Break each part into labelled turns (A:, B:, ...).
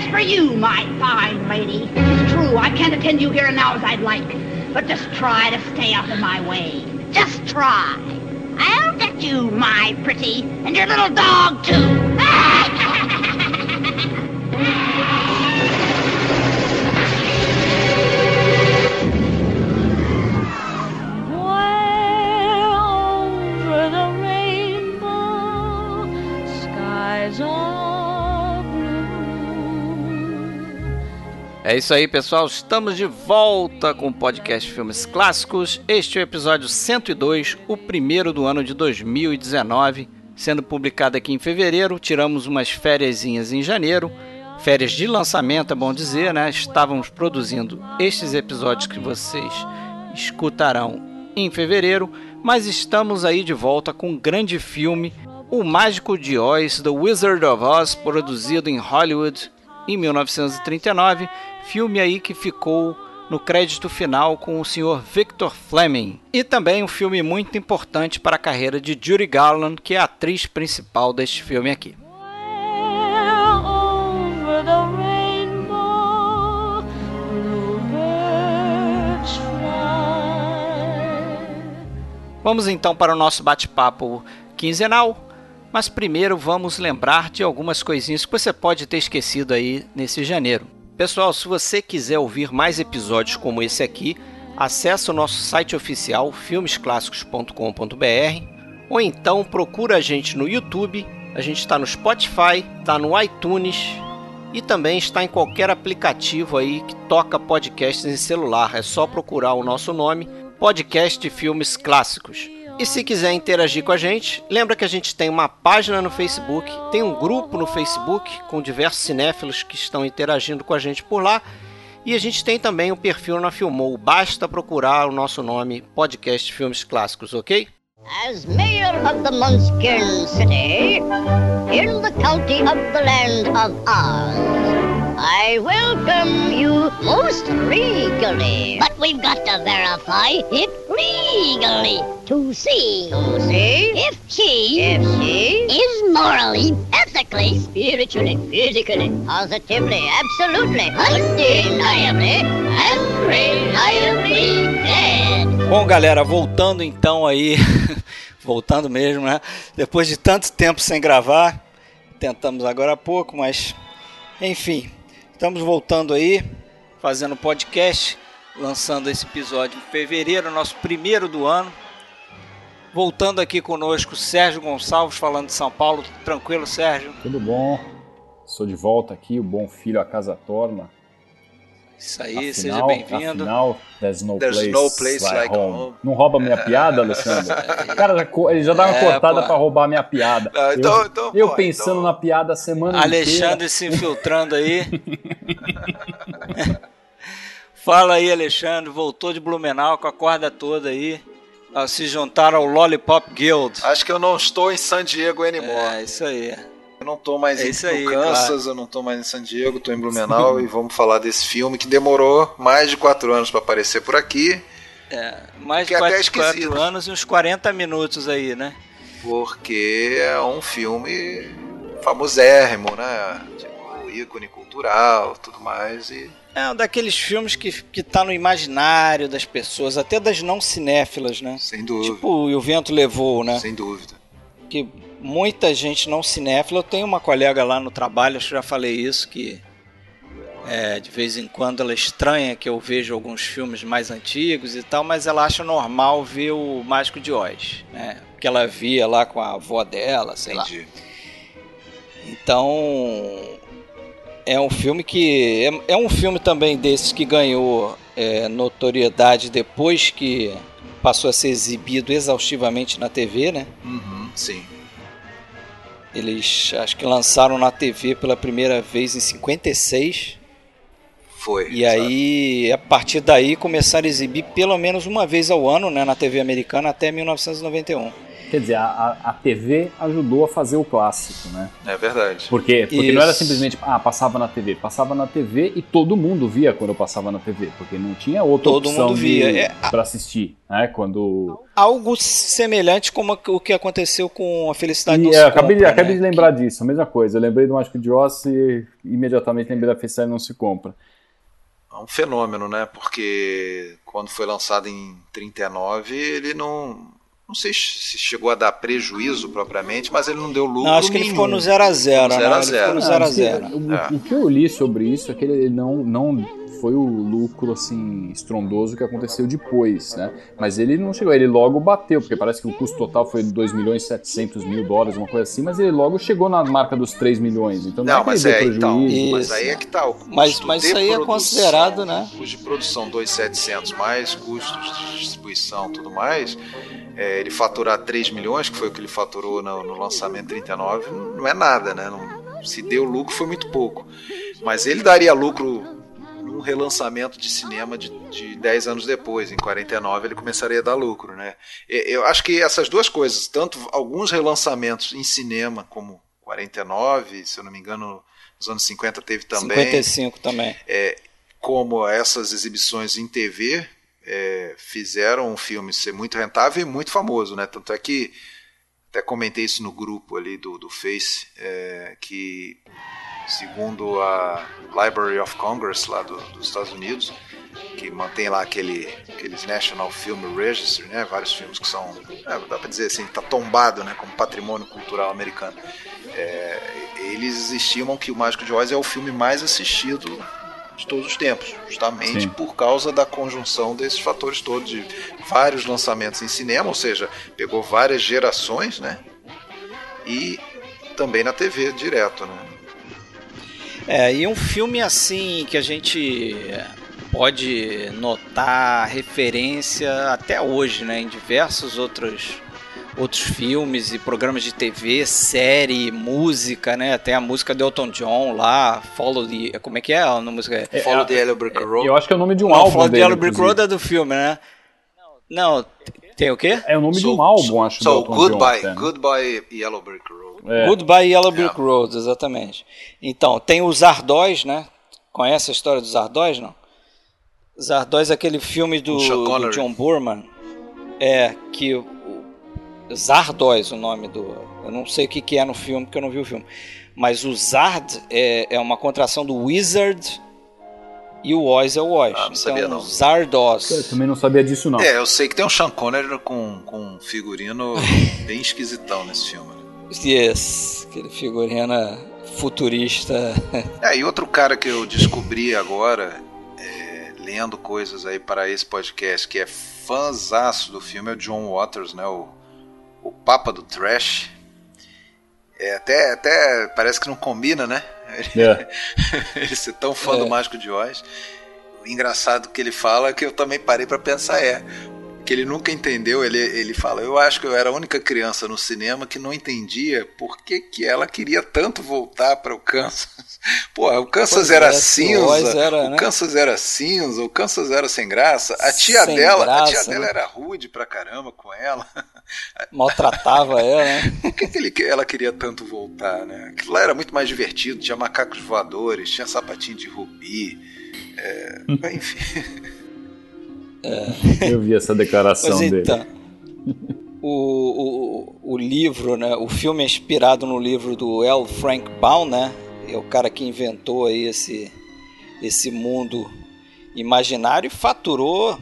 A: as for you, my fine lady, it's true, I can't attend you here and now as I'd like. But just try to stay out of my way. Just try. I'll get you, my pretty, and your little dog, too.
B: É isso aí, pessoal. Estamos de volta com o podcast Filmes Clássicos. Este é o episódio 102, o primeiro do ano de 2019, sendo publicado aqui em fevereiro. Tiramos umas férias em janeiro, férias de lançamento, é bom dizer, né? Estávamos produzindo estes episódios que vocês escutarão em fevereiro, mas estamos aí de volta com um grande filme, O Mágico de Oz, The Wizard of Oz, produzido em Hollywood em 1939 filme aí que ficou no crédito final com o Sr. Victor Fleming. E também um filme muito importante para a carreira de Judy Garland, que é a atriz principal deste filme aqui. Vamos então para o nosso bate-papo quinzenal, mas primeiro vamos lembrar de algumas coisinhas que você pode ter esquecido aí nesse janeiro. Pessoal, se você quiser ouvir mais episódios como esse aqui, acesse o nosso site oficial filmesclassicos.com.br ou então procura a gente no YouTube, a gente está no Spotify, está no iTunes e também está em qualquer aplicativo aí que toca podcasts em celular. É só procurar o nosso nome, Podcast de Filmes Clássicos. E se quiser interagir com a gente, lembra que a gente tem uma página no Facebook, tem um grupo no Facebook com diversos cinéfilos que estão interagindo com a gente por lá. E a gente tem também um perfil na Filmou. Basta procurar o nosso nome, Podcast Filmes Clássicos, ok? As mayor of the Munchkin City, in the county of the land of Oz. I welcome you most regally. But we've got to verify it legally to see. To see? If she, if she is morally, ethically, spiritually, physically, positively, absolutely, undeniably, and reliably dead. Bom, galera, voltando então aí, voltando mesmo, né? Depois de tanto tempo sem gravar, tentamos agora há pouco, mas enfim, Estamos voltando aí, fazendo podcast, lançando esse episódio em fevereiro, nosso primeiro do ano. Voltando aqui conosco, Sérgio Gonçalves, falando de São Paulo. Tranquilo, Sérgio?
C: Tudo bom. Sou de volta aqui, o bom filho a casa torna.
B: Isso aí, afinal, seja bem-vindo.
C: Afinal, there's no there's place, no place like, like home. home. Não rouba minha piada, Alessandro? Cara, já, ele já dá uma é, cortada para roubar minha piada. Não, então, eu, então, eu pô, pensando então... na piada a semana
B: Alexandre
C: inteira.
B: se infiltrando aí. Fala aí, Alexandre. Voltou de Blumenau com a corda toda aí. Se juntaram ao Lollipop Guild.
D: Acho que eu não estou em San Diego anymore.
B: É, isso aí.
D: Eu não tô mais é em aí, Kansas, claro. eu não tô mais em San Diego, tô em Blumenau e vamos falar desse filme que demorou mais de quatro anos para aparecer por aqui.
B: É, mais de quatro, é quatro anos e uns 40 minutos aí, né?
D: Porque é um filme famosérrimo, né? Tipo, ícone cultural, tudo mais e
B: é um daqueles filmes que, que tá no imaginário das pessoas, até das não cinéfilas, né?
D: Sem dúvida.
B: Tipo, E o Vento Levou, né?
D: Sem dúvida.
B: Que muita gente não cinéfila. Eu tenho uma colega lá no trabalho, acho que já falei isso, que é, de vez em quando ela estranha que eu vejo alguns filmes mais antigos e tal, mas ela acha normal ver o Mágico de Oz, né? Que ela via lá com a avó dela, sei Entendi. lá. Então é um filme que é, é, um filme também desses que ganhou é, notoriedade depois que passou a ser exibido exaustivamente na TV, né?
D: Uhum, sim.
B: Eles acho que lançaram na TV pela primeira vez em 56.
D: Foi.
B: E exato. aí, a partir daí, começaram a exibir pelo menos uma vez ao ano né, na TV americana até 1991.
C: Quer dizer, a, a TV ajudou a fazer o clássico, né?
D: É verdade.
C: Por quê? Porque Isso. não era simplesmente, ah, passava na TV. Passava na TV e todo mundo via quando eu passava na TV, porque não tinha outra todo opção mundo via. É, para assistir, né? Quando...
B: Algo semelhante como o que aconteceu com a Felicidade e,
C: é, acabei, compra, acabei né? de lembrar que... disso, a mesma coisa. Eu lembrei do Mágico de Oz e imediatamente lembrei da Felicidade Não Se Compra.
D: É um fenômeno, né? Porque quando foi lançado em 39, ele não não sei se chegou a dar prejuízo propriamente, mas ele não deu lucro. Não,
B: acho que
D: nenhum.
B: ele ficou no 0 a 0
D: 0 a 0
C: no 0 a 0 o, que eu li sobre isso é que ele não, não foi o lucro assim estrondoso que aconteceu depois, né? Mas ele não chegou, ele logo bateu, porque parece que o custo total foi 2 milhões e 700 mil dólares, uma coisa assim, mas ele logo chegou na marca dos 3 milhões. Então não, não é
D: mas, é, então, mas aí é que tá o
B: custo Mas, mas isso aí é considerado, né?
D: Custo de produção 2.700 mais custos de distribuição, tudo mais é, ele faturar 3 milhões, que foi o que ele faturou no, no lançamento 39, não é nada, né? Não, se deu lucro foi muito pouco. Mas ele daria lucro num relançamento de cinema de, de 10 anos depois, em 49 ele começaria a dar lucro, né? Eu acho que essas duas coisas, tanto alguns relançamentos em cinema, como 49, se eu não me engano, nos anos 50 teve também.
B: 55 também.
D: É, como essas exibições em TV, é, fizeram um filme ser muito rentável e muito famoso, né? Tanto é que até comentei isso no grupo ali do, do Face, é, que segundo a Library of Congress lá do, dos Estados Unidos, que mantém lá aquele aqueles National Film Registry, né? Vários filmes que são, é, dá para dizer assim, tá tombado, né? Como patrimônio cultural americano. É, eles estimam que o Mágico de Oz é o filme mais assistido de todos os tempos, justamente Sim. por causa da conjunção desses fatores todos, de vários lançamentos em cinema, ou seja, pegou várias gerações, né? E também na TV direto, né?
B: É, e um filme assim que a gente pode notar referência até hoje, né, em diversos outros outros filmes e programas de TV, série, música, né? Tem a música de Elton John lá, Follow the... Como é que é a música?
D: É, Follow é, the Yellow Brick Road.
C: Eu acho que é o nome de um Não, álbum
B: Follow
C: the
B: Yellow Brick Road é do filme, né? Não, tem o quê?
C: É o nome so, de um álbum, so, acho.
D: So, Goodbye, John, Goodbye Yellow Brick Road.
B: É. Goodbye Yellow Brick yeah. Road, exatamente. Então, tem os Ardóis, né? Conhece a história dos Ardóis, não? Ardóis é aquele filme do, do John Boorman. É, que Zardoz o nome do. Eu não sei o que, que é no filme, porque eu não vi o filme. Mas o Zard é, é uma contração do Wizard e o Oz é o Oz. Ah, não então, sabia não. Zardoz.
C: Eu também não sabia disso não.
D: É, eu sei que tem um Sean Connery com, com um figurino bem esquisitão nesse filme.
B: Yes, aquele figurino futurista.
D: É, e outro cara que eu descobri agora, é, lendo coisas aí para esse podcast, que é fãzaço do filme, é o John Waters, né? O o Papa do Trash. É, até, até parece que não combina, né? É. ele ser tão fã é. do Mágico de Oz. O engraçado que ele fala é que eu também parei para pensar é que ele nunca entendeu. Ele, ele fala: Eu acho que eu era a única criança no cinema que não entendia por que, que ela queria tanto voltar para o Kansas. Pô, o Kansas era é, cinza, era, o né? Kansas era cinza, o Kansas era sem graça. A tia sem dela, graça, a tia né? dela era rude pra caramba com ela.
B: Maltratava ela, né?
D: Por que, que ele, ela queria tanto voltar, né? Aquilo lá era muito mais divertido, tinha macacos voadores, tinha sapatinho de rubi. É, enfim.
C: É. Eu vi essa declaração Mas, dele. Então,
B: o, o, o livro, né? O filme é inspirado no livro do L. Frank Baum, né? É o cara que inventou aí esse, esse mundo imaginário e faturou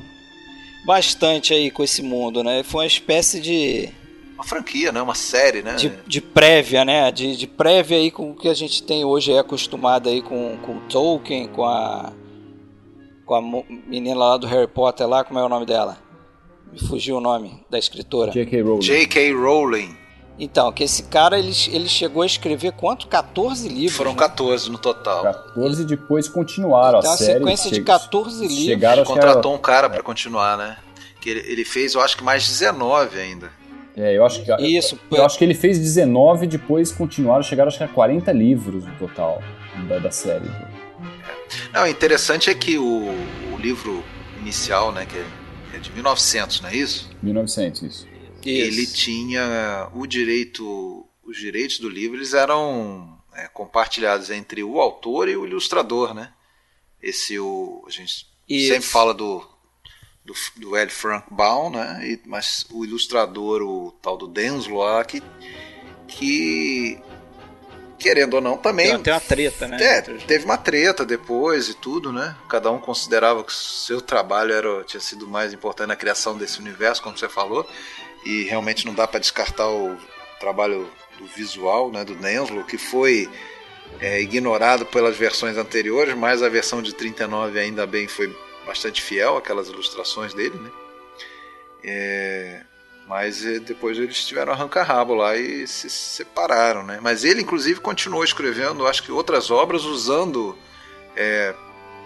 B: bastante aí com esse mundo, né? Foi uma espécie de
D: uma franquia, né? Uma série, né?
B: De, de prévia, né? De, de prévia aí com o que a gente tem hoje é acostumado aí com, com Tolkien, com a com a menina lá do Harry Potter lá, como é o nome dela? Me fugiu o nome da escritora.
C: J.K. Rowling.
D: J.K. Rowling.
B: Então, que esse cara, ele, ele chegou a escrever quanto? 14 livros.
D: Foram
B: né?
D: 14 no total.
C: 14 depois continuaram então, a, a série.
B: sequência de 14 livros.
D: Chegaram, contratou era... um cara para continuar, né? Que ele, ele, fez, eu acho que mais 19 ainda.
C: É, eu acho que Isso, eu, eu acho que ele fez 19 depois continuaram, chegaram acho que a 40 livros no total da, da série.
D: Não, o interessante é que o, o livro inicial, né, que é, é de 1900, não é isso?
C: 1900, isso.
D: ele tinha o direito, os direitos do livro eles eram é, compartilhados entre o autor e o ilustrador, né? Esse o a gente Isso. sempre fala do do, do L. Frank Baum, né? E, mas o ilustrador, o tal do Denslow que, que querendo ou não, também.
B: Tem uma treta, né?
D: É, teve uma treta depois e tudo, né? Cada um considerava que o seu trabalho era, tinha sido mais importante na criação desse universo, como você falou. E realmente não dá para descartar o trabalho do visual, né? Do Denslow, que foi é, ignorado pelas versões anteriores, mas a versão de 39 ainda bem foi bastante fiel àquelas ilustrações dele, né? É, mas eh, depois eles tiveram arranca-rabo lá e se separaram, né? Mas ele, inclusive, continuou escrevendo, acho que outras obras usando é,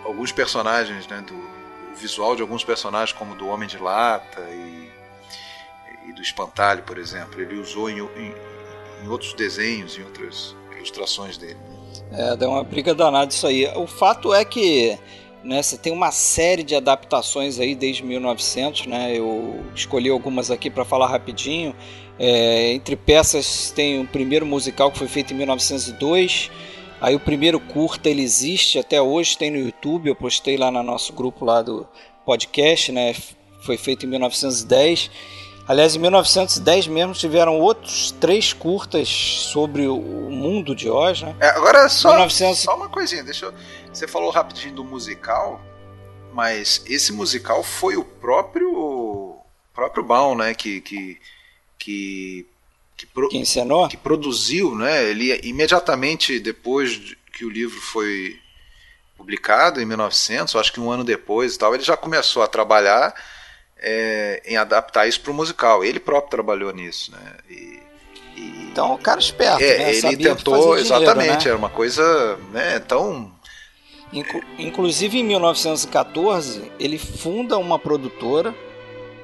D: alguns personagens, né? Do o visual de alguns personagens, como do Homem de Lata e, e do Espantalho, por exemplo. Ele usou em, em, em outros desenhos, em outras ilustrações dele.
B: É, deu uma briga danada isso aí. O fato é que né? Você tem uma série de adaptações aí desde 1900, né? Eu escolhi algumas aqui para falar rapidinho. É, entre peças tem o primeiro musical que foi feito em 1902. Aí o primeiro curta ele existe até hoje, tem no YouTube. Eu postei lá no nosso grupo lá do podcast, né? Foi feito em 1910. Aliás, em 1910 mesmo tiveram outros três curtas sobre o mundo de Oz, né?
D: É, agora só, 1900... só uma coisinha, deixa eu... Você falou rapidinho do musical, mas esse musical foi o próprio próprio Baum, né, que que que
B: que, pro, que
D: que produziu, né? Ele imediatamente depois que o livro foi publicado em 1900, acho que um ano depois e tal, ele já começou a trabalhar é, em adaptar isso para o musical. Ele próprio trabalhou nisso, né? E,
B: e, então, o cara esperto,
D: é,
B: né?
D: Ele Sabia tentou, exatamente, né? era uma coisa, né, tão
B: Inclusive em 1914 ele funda uma produtora.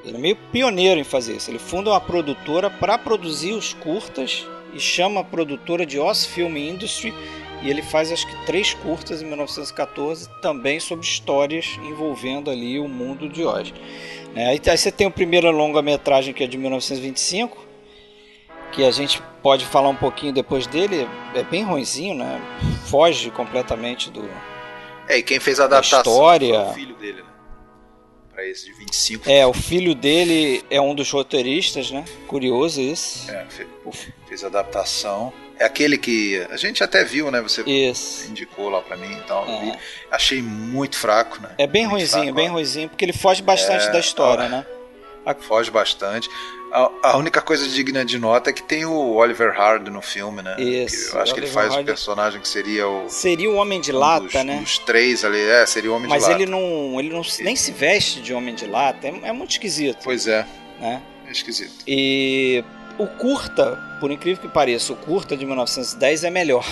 B: Ele é meio pioneiro em fazer isso. Ele funda uma produtora para produzir os curtas e chama a produtora de Oz Film Industry. E ele faz acho que três curtas em 1914 também sobre histórias envolvendo ali o mundo de Oz. É, aí, aí você tem o primeiro longa-metragem que é de 1925, que a gente pode falar um pouquinho depois dele. É bem ruinzinho, né? Foge completamente do,
D: é, e quem fez a adaptação
B: história...
D: foi o filho dele, né? Pra esse de 25.
B: É, o filho dele é um dos roteiristas, né? Curioso isso.
D: É, fez a adaptação. É aquele que a gente até viu, né? Você
B: isso.
D: indicou lá pra mim então. É. Achei muito fraco, né?
B: É bem muito ruizinho, fraco, bem ruizinho, porque ele foge bastante é, da história, né?
D: Foge bastante. A, a, única coisa digna de nota é que tem o Oliver Hardy no filme, né?
B: Isso.
D: eu acho que ele faz Hardy... o personagem que seria o.
B: Seria o Homem de um Lata,
D: dos,
B: né?
D: Os três ali, é, seria o Homem
B: Mas
D: de Lata.
B: Mas ele não, ele não nem se veste de Homem de Lata, é, é muito esquisito.
D: Pois é.
B: Né?
D: É esquisito.
B: E o curta, por incrível que pareça, o curta de 1910 é melhor,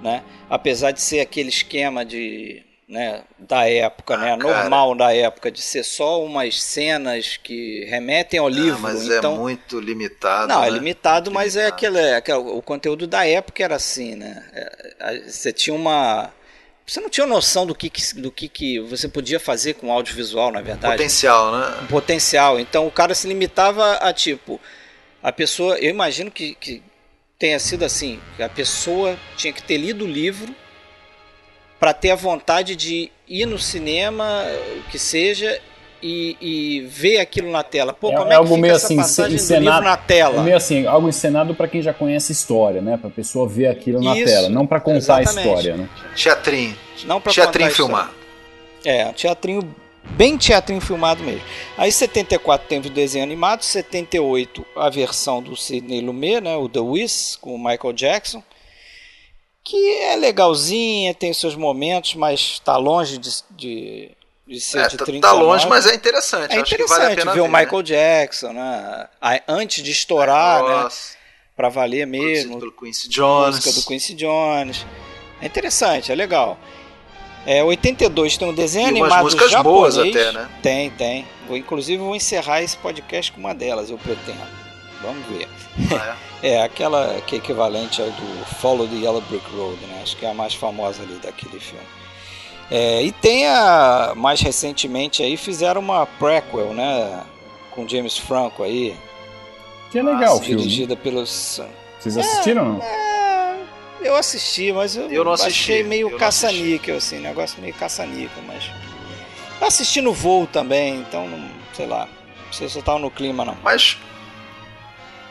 B: né? Apesar de ser aquele esquema de né, da época, né, ah, normal da época, de ser só umas cenas que remetem ao ah, livro.
D: mas
B: então,
D: é muito limitado.
B: Não,
D: é
B: né? é limitado, muito mas limitado. é aquele, aquele, o conteúdo da época era assim, né? É, você tinha uma você não tinha noção do que, do que, que você podia fazer com audiovisual, na verdade.
D: Potencial, né?
B: Potencial. Então o cara se limitava a tipo a pessoa, eu imagino que, que tenha sido assim, a pessoa tinha que ter lido o livro para ter a vontade de ir no cinema, o que seja, e, e, ver aquilo na tela. Pô, é, como é, é
C: algo meio assim,
B: encenado, na tela?
C: É meio assim, algo encenado para quem já conhece a história, né? Para a pessoa ver aquilo na Isso, tela, não para contar exatamente. a história, né?
D: Teatrinho.
B: Não para
D: teatrinho filmado.
B: É, um teatrinho bem teatrinho filmado mesmo. Aí 74 teve o desenho animado, 78 a versão do Sidney Lumet, né, o The Wiz com o Michael Jackson que é legalzinha, tem seus momentos, mas está longe de, de, de ser é, de 39. Tá,
D: tá longe, mas é interessante.
B: É interessante vale ver, ver, o Michael né? Jackson, né? Antes de estourar, né? Para valer mesmo.
D: Pelo Quincy Jones.
B: Música do Quincy Jones. É interessante, é legal. É, 82 tem um desenho e animado
D: músicas
B: japonês.
D: boas até, né?
B: Tem, tem. Vou, inclusive vou encerrar esse podcast com uma delas, eu pretendo. Vamos ver.
D: Ah, é?
B: É, aquela que é equivalente ao do Follow the Yellow Brick Road, né? Acho que é a mais famosa ali daquele filme. É, e tem a, mais recentemente aí, fizeram uma prequel, né? Com James Franco aí.
C: Que é legal o filme.
B: dirigida pelos.
C: Vocês assistiram ou não?
B: É, eu assisti, mas eu,
D: Eu não assisti,
B: achei meio caça-níquel, assim, negócio meio caça-níquel, mas. Assisti no voo também, então, sei lá. Não sei se eu tava no clima, não.
D: Mas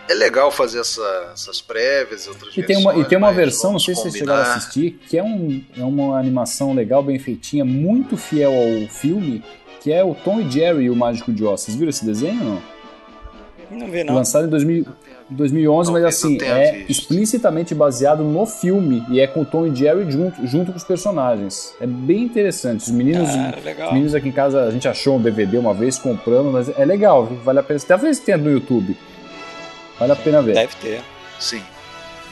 D: é legal fazer essa- essas prévias, outras
C: E tem uma, e
D: versões,
C: tem uma
D: mas
C: versão, não sei se vocês chegaram a assistir, que é, um, é uma animação legal, bem feitinha, muito fiel ao filme, que é o Tom e Jerry e o Mágico de Oz. Vocês viram esse desenho ou não?
B: Não vi, não.
C: Lançado em 2000 2011, mas
D: Talvez eu
C: assim, é
D: visto.
C: explicitamente baseado no filme e é com o Tom e Jerry junto, junto com os personagens. É bem interessante. Os meninos,
B: Ah,
C: os meninos aqui em casa, a gente achou um DVD uma vez, compramos, mas é legal, viu? vale a pena. Talvez tenha no YouTube. Vale a pena ver.
B: Deve ter.
D: Sim,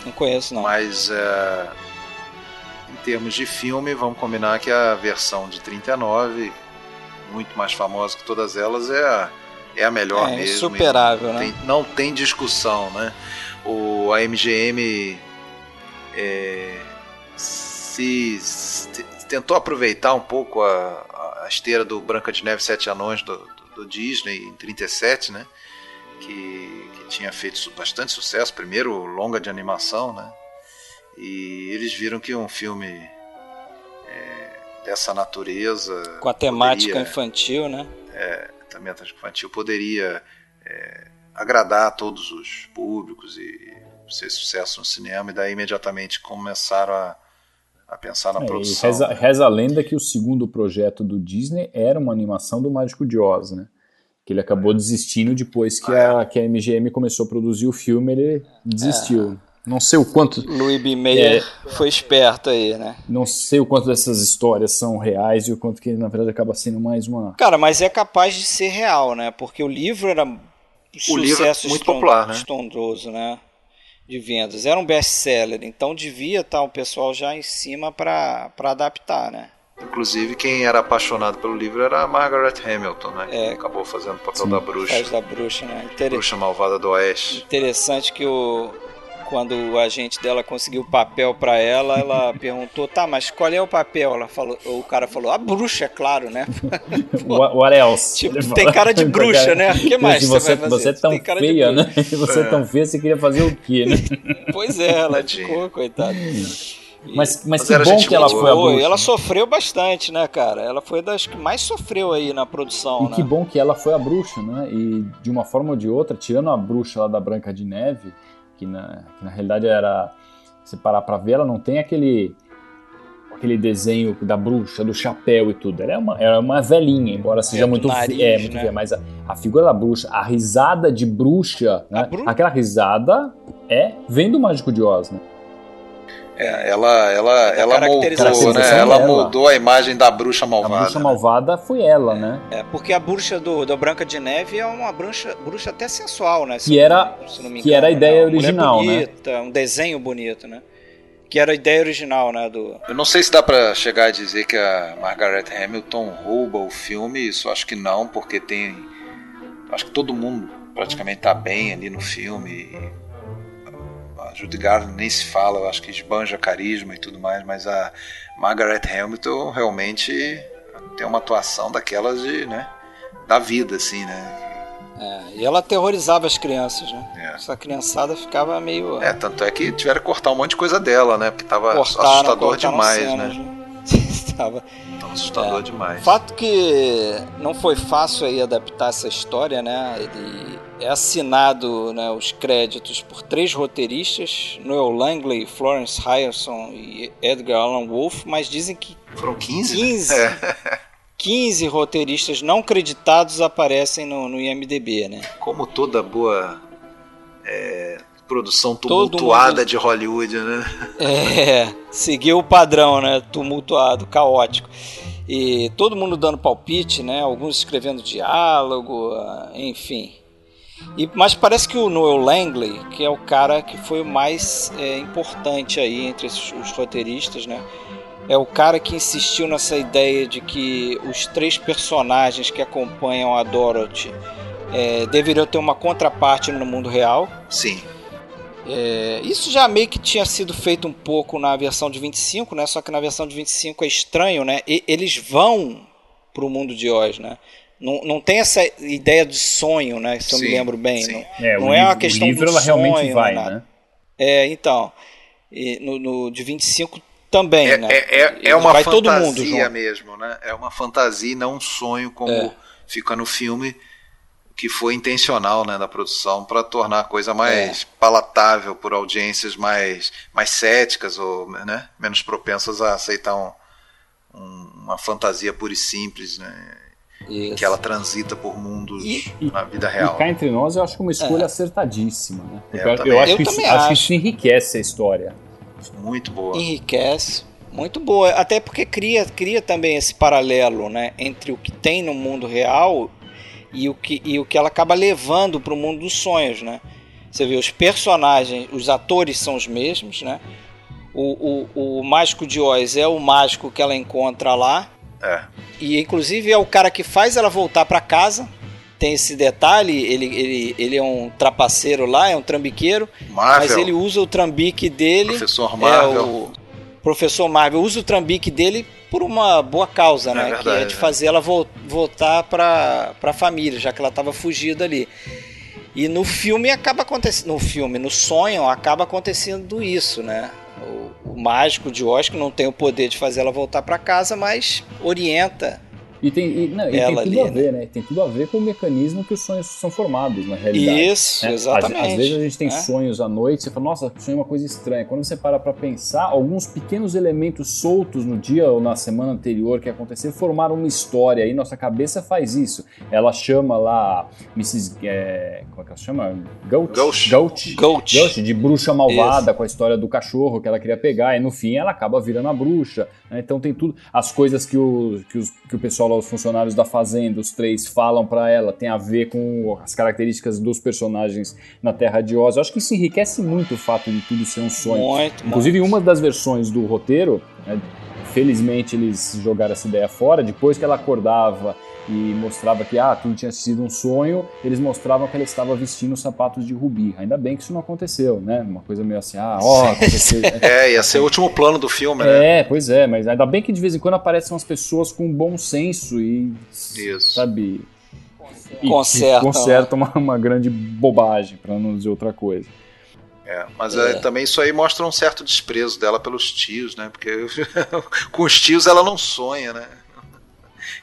B: Não conheço, não.
D: mas é, em termos de filme, vamos combinar que a versão de 39, muito mais famosa que todas elas, é a, é a melhor
B: É
D: mesmo.
B: insuperável,
D: não
B: né?
D: Tem, não tem discussão, né? O, a MGM é, se, se tentou aproveitar um pouco a, a esteira do Branca de Neve Sete Anões do, do, do Disney em 37, né? Que tinha feito bastante sucesso, primeiro longa de animação, né? E eles viram que um filme é, dessa natureza
B: Com a temática
D: poderia-
B: infantil, né?
D: também a infantil poderia é, agradar a todos os públicos e ser sucesso no cinema e daí imediatamente começaram a, a pensar na
C: É,
D: produção.
C: reza, reza a lenda que o segundo projeto do Disney era uma animação do Mágico de Oz, né? Que ele acabou desistindo depois que, a, que a MGM começou a produzir o filme, ele desistiu. Não sei o quanto,
B: Louis B. Mayer foi esperto aí, né?
C: não sei o quanto dessas histórias são reais e o quanto que na verdade acaba sendo mais uma
B: Cara, mas é capaz de ser real, né? Porque o livro era um
D: O livro é
B: sucesso
D: muito popular, né?
B: estrondoso, né? De vendas. Era um best-seller, então devia estar o pessoal já em cima para adaptar, né?
D: Inclusive, quem era apaixonado pelo livro era a Margaret Hamilton, né? Que
B: É.
D: acabou fazendo o papel
C: Sim.
D: da bruxa,
B: Faz da bruxa, né? Inter-
D: bruxa malvada do Oeste.
B: Interessante que o quando o agente dela conseguiu o papel para ela, ela perguntou: "Tá, mas qual é o papel?" Ela falou, o cara falou: "A bruxa, é claro, né?"
C: What, what else?
B: Tipo, tem cara de bruxa, né? O que mais
C: Se
B: você
C: você,
B: vai fazer?
C: você é tão feia, né? Você é tão feia, você queria fazer o quê, né?
B: Pois é, ela ficou, coitada.
C: Mas, mas
D: Mas
C: que bom que ela
D: boa.
C: foi a bruxa.
B: ela sofreu bastante, né, cara? Ela foi das que mais sofreu aí na produção,
C: E
B: né?
C: que bom que ela foi a bruxa, né? E de uma forma ou de outra, tirando a bruxa lá da Branca de Neve, que na, que na realidade era. Se parar pra ver, ela não tem aquele. aquele desenho da bruxa, do chapéu e tudo. Ela é uma, ela é uma velhinha, embora seja
B: É,
C: muito,
B: nariz,
C: é, muito
B: né?
C: feia, mas a, a figura da bruxa, a risada de bruxa, né?
B: Bru-
C: aquela risada é vem do Mágico de Oz, né?
D: É, ela, ela, ela moldou, né?
C: dela.
D: Ela moldou a imagem da bruxa
C: A
D: malvada.
C: bruxa
D: né?
C: malvada foi ela, né?
B: É, porque a bruxa do, da Branca de Neve é uma bruxa, bruxa até sensual, né? Se
C: Que era-
B: se não me
C: que era a
B: engano,
C: ideia
B: né?
C: Original, né?
B: bonita, Um desenho bonito, né? Que era a ideia original, né? Do...
D: Eu não sei se dá pra chegar a dizer que a Margaret Hamilton rouba o filme, isso acho que não, porque tem. Acho que todo mundo praticamente tá bem ali no filme. A Judy Garland nem se fala, eu acho que esbanja carisma e tudo mais, mas a Margaret Hamilton realmente tem uma atuação daquelas de, né, da vida, assim, né?
B: É, e ela aterrorizava as crianças, né?
D: É.
B: Essa criançada ficava meio.
D: É, tanto é que tiveram que cortar um monte de coisa dela, né? Porque tava
B: cortaram,
D: assustador demais,
B: cenas,
D: né?
B: Tava-
D: Tava assustador
B: É.
D: demais.
B: Fato que não foi fácil aí adaptar essa história, né? Ele é assinado, né, os créditos por três roteiristas, Noel Langley, Florence Ryerson e Edgar Allan Wolfe, mas dizem que
D: Foram 15?
B: 15,
D: Né? É.
B: 15 roteiristas não creditados aparecem no, no IMDB, né?
D: Como toda boa é, produção tumultuada
B: mundo-
D: de Hollywood, né?
B: É, seguiu o padrão, né? Tumultuado, caótico. E todo mundo dando palpite, né? Alguns escrevendo diálogo, ah, enfim. E, mas parece que o Noel Langley, que é o cara que foi o mais é, importante aí entre os, os roteiristas, né? É o cara que insistiu nessa ideia de que os três personagens que acompanham a Dorothy é, deveriam ter uma contraparte no mundo real.
D: Sim.
B: É, isso já meio que tinha sido feito um pouco na versão de 25, né? Só que na versão de 25 é estranho, né? E, eles vão pro mundo de Oz, né? Não, não tem essa ideia de sonho, né? Se eu me lembro bem.
C: Sim.
B: Não
C: é,
B: não é uma questão
C: o livro
B: do
C: ela
B: sonho,
C: realmente vai, né?
B: É, então. E no, no de 25 também,
D: É,
B: né?
D: é, é,
B: E
D: é uma
B: vai
D: fantasia
B: todo mundo junto.
D: mesmo, né? É uma fantasia e não um sonho como
B: É.
D: fica no filme, que foi intencional né, da produção para tornar a coisa mais
B: É.
D: palatável por audiências mais, mais céticas ou né, menos propensas a aceitar um- um- uma fantasia pura e simples, né?
B: Isso.
D: Que ela transita por mundos
B: E-
D: na vida
C: E
D: real.
C: cá entre nós, eu acho que é uma escolha
B: É.
C: acertadíssima, né? Porque
D: É, eu
C: eu,
D: também.
C: eu acho,
B: Eu
C: que isso,
B: também
C: acho que
B: acho.
C: isso enriquece a história.
D: Muito boa.
B: enriquece. Muito boa, até porque cria, cria também esse paralelo, né, entre o que tem no mundo real e o que, e o que ela acaba levando para o mundo dos sonhos, né? Você vê os personagens, os atores são os mesmos, né? O, o, o mágico de Oz é o mágico que ela encontra lá
D: É.
B: e inclusive é o cara que faz ela voltar para casa. Tem esse detalhe, ele, ele, ele é um trapaceiro lá, é um trambiqueiro,
D: Marvel,
B: mas ele usa o trambique dele
D: Professor Marvel.
B: é o professor Marvel usa o trambique dele por uma boa causa,
D: É
B: né?
D: verdade,
B: que é de
D: né?
B: fazer ela vol- voltar para a família, já que ela estava fugida ali. E no filme acaba acontecendo, no filme, no sonho acaba acontecendo isso, né? O, o mágico de Oz não tem o poder de fazer ela voltar para casa, mas orienta.
C: E tem, e, não, e tem tudo
B: ali,
C: a ver, né? Tem tudo a ver com o mecanismo que os sonhos são formados, na realidade.
B: Isso,
C: né? Às-
B: exatamente.
C: Às, vezes a gente tem
B: né?
C: sonhos à noite, você fala, nossa, sonho é uma coisa estranha. Quando você para pra pensar, alguns pequenos elementos soltos no dia ou na semana anterior que aconteceram formaram uma história. Aí nossa cabeça faz isso. Ela chama lá Mrs. é, como é que ela chama? Ghost.
D: Ghost.
C: Ghost.
B: Ghost.
C: Ghost, de bruxa malvada, com a história do cachorro que ela queria pegar, e no fim ela acaba virando a bruxa. Né? Então tem tudo. As coisas que o, que, os- que o pessoal lá, os funcionários da Fazenda, os três, falam pra ela, tem a ver com as características dos personagens na Terra de Oz. Eu acho que isso enriquece muito o fato de tudo ser um sonho.
B: Muito,
C: Inclusive,
B: muito.
C: uma das versões do roteiro, né, felizmente eles jogaram essa ideia fora, depois que ela acordava e mostrava que ah, tudo tinha sido um sonho, eles mostravam que ela estava vestindo sapatos de rubi. Ainda bem que isso não aconteceu, né? Uma coisa meio assim, ah, ó, aconteceu.
D: É, ia ser o último plano do filme, né?
C: É, pois é, mas ainda bem que de vez em quando aparecem umas pessoas com bom senso e,
D: Isso.
C: sabe, e-
B: Consertam.
C: e consertam uma, uma grande bobagem, pra não dizer outra coisa.
D: É, mas
B: É.
D: é, também isso aí mostra um certo desprezo dela pelos tios, né? Porque com os tios ela não sonha, né?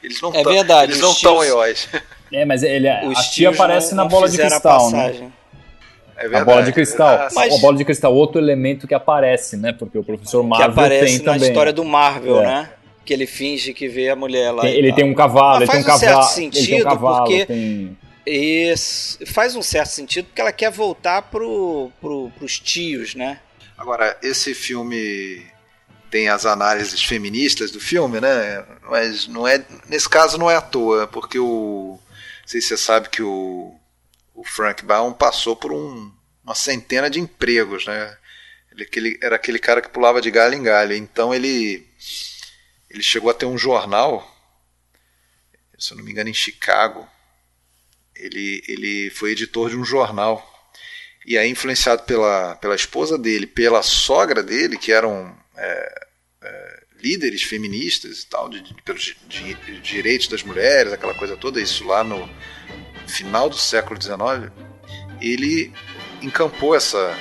D: Eles não
B: É
D: tão-
B: verdade,
D: Eles
B: os
D: não estão Oz.
C: É, mas ele, a
B: Os
C: tia
B: tios
C: aparece
B: não-
C: na bola de
B: a
C: cristal, né?
B: passagem.
D: É
C: A
D: verdade,
C: bola de cristal.
D: é verdade.
B: Mas-
C: A bola de cristal, outro elemento que aparece, né? Porque o professor
B: que
C: Marvel
B: aparece
C: tem
B: na
C: também.
B: história do Marvel,
C: É.
B: né? Que ele finge que vê a mulher lá.
C: Tem- ele tem um cavalo, ele tem um
B: faz um certo
C: cavalo. ele tem um
B: sentido,
C: cavalo,
B: porque-
C: tem.
B: Isso. Faz um certo sentido porque ela quer voltar pro, pro, pros tios, né?
D: Agora, esse filme tem as análises feministas do filme, né? Mas não é, nesse caso não é à toa, porque o. Não sei se você sabe que o, o Frank Baum passou por um- uma centena de empregos, né? Ele, aquele- era aquele cara que pulava de galho em galho. Então ele, ele chegou a ter um jornal, se eu não me engano, em Chicago. Ele, ele foi editor de um jornal. E aí, influenciado pela, pela esposa dele, pela sogra dele, que eram é, é, líderes feministas e tal, de, pelos di- di- direitos das mulheres, aquela coisa toda, isso lá no final do século XIX, ele encampou essa,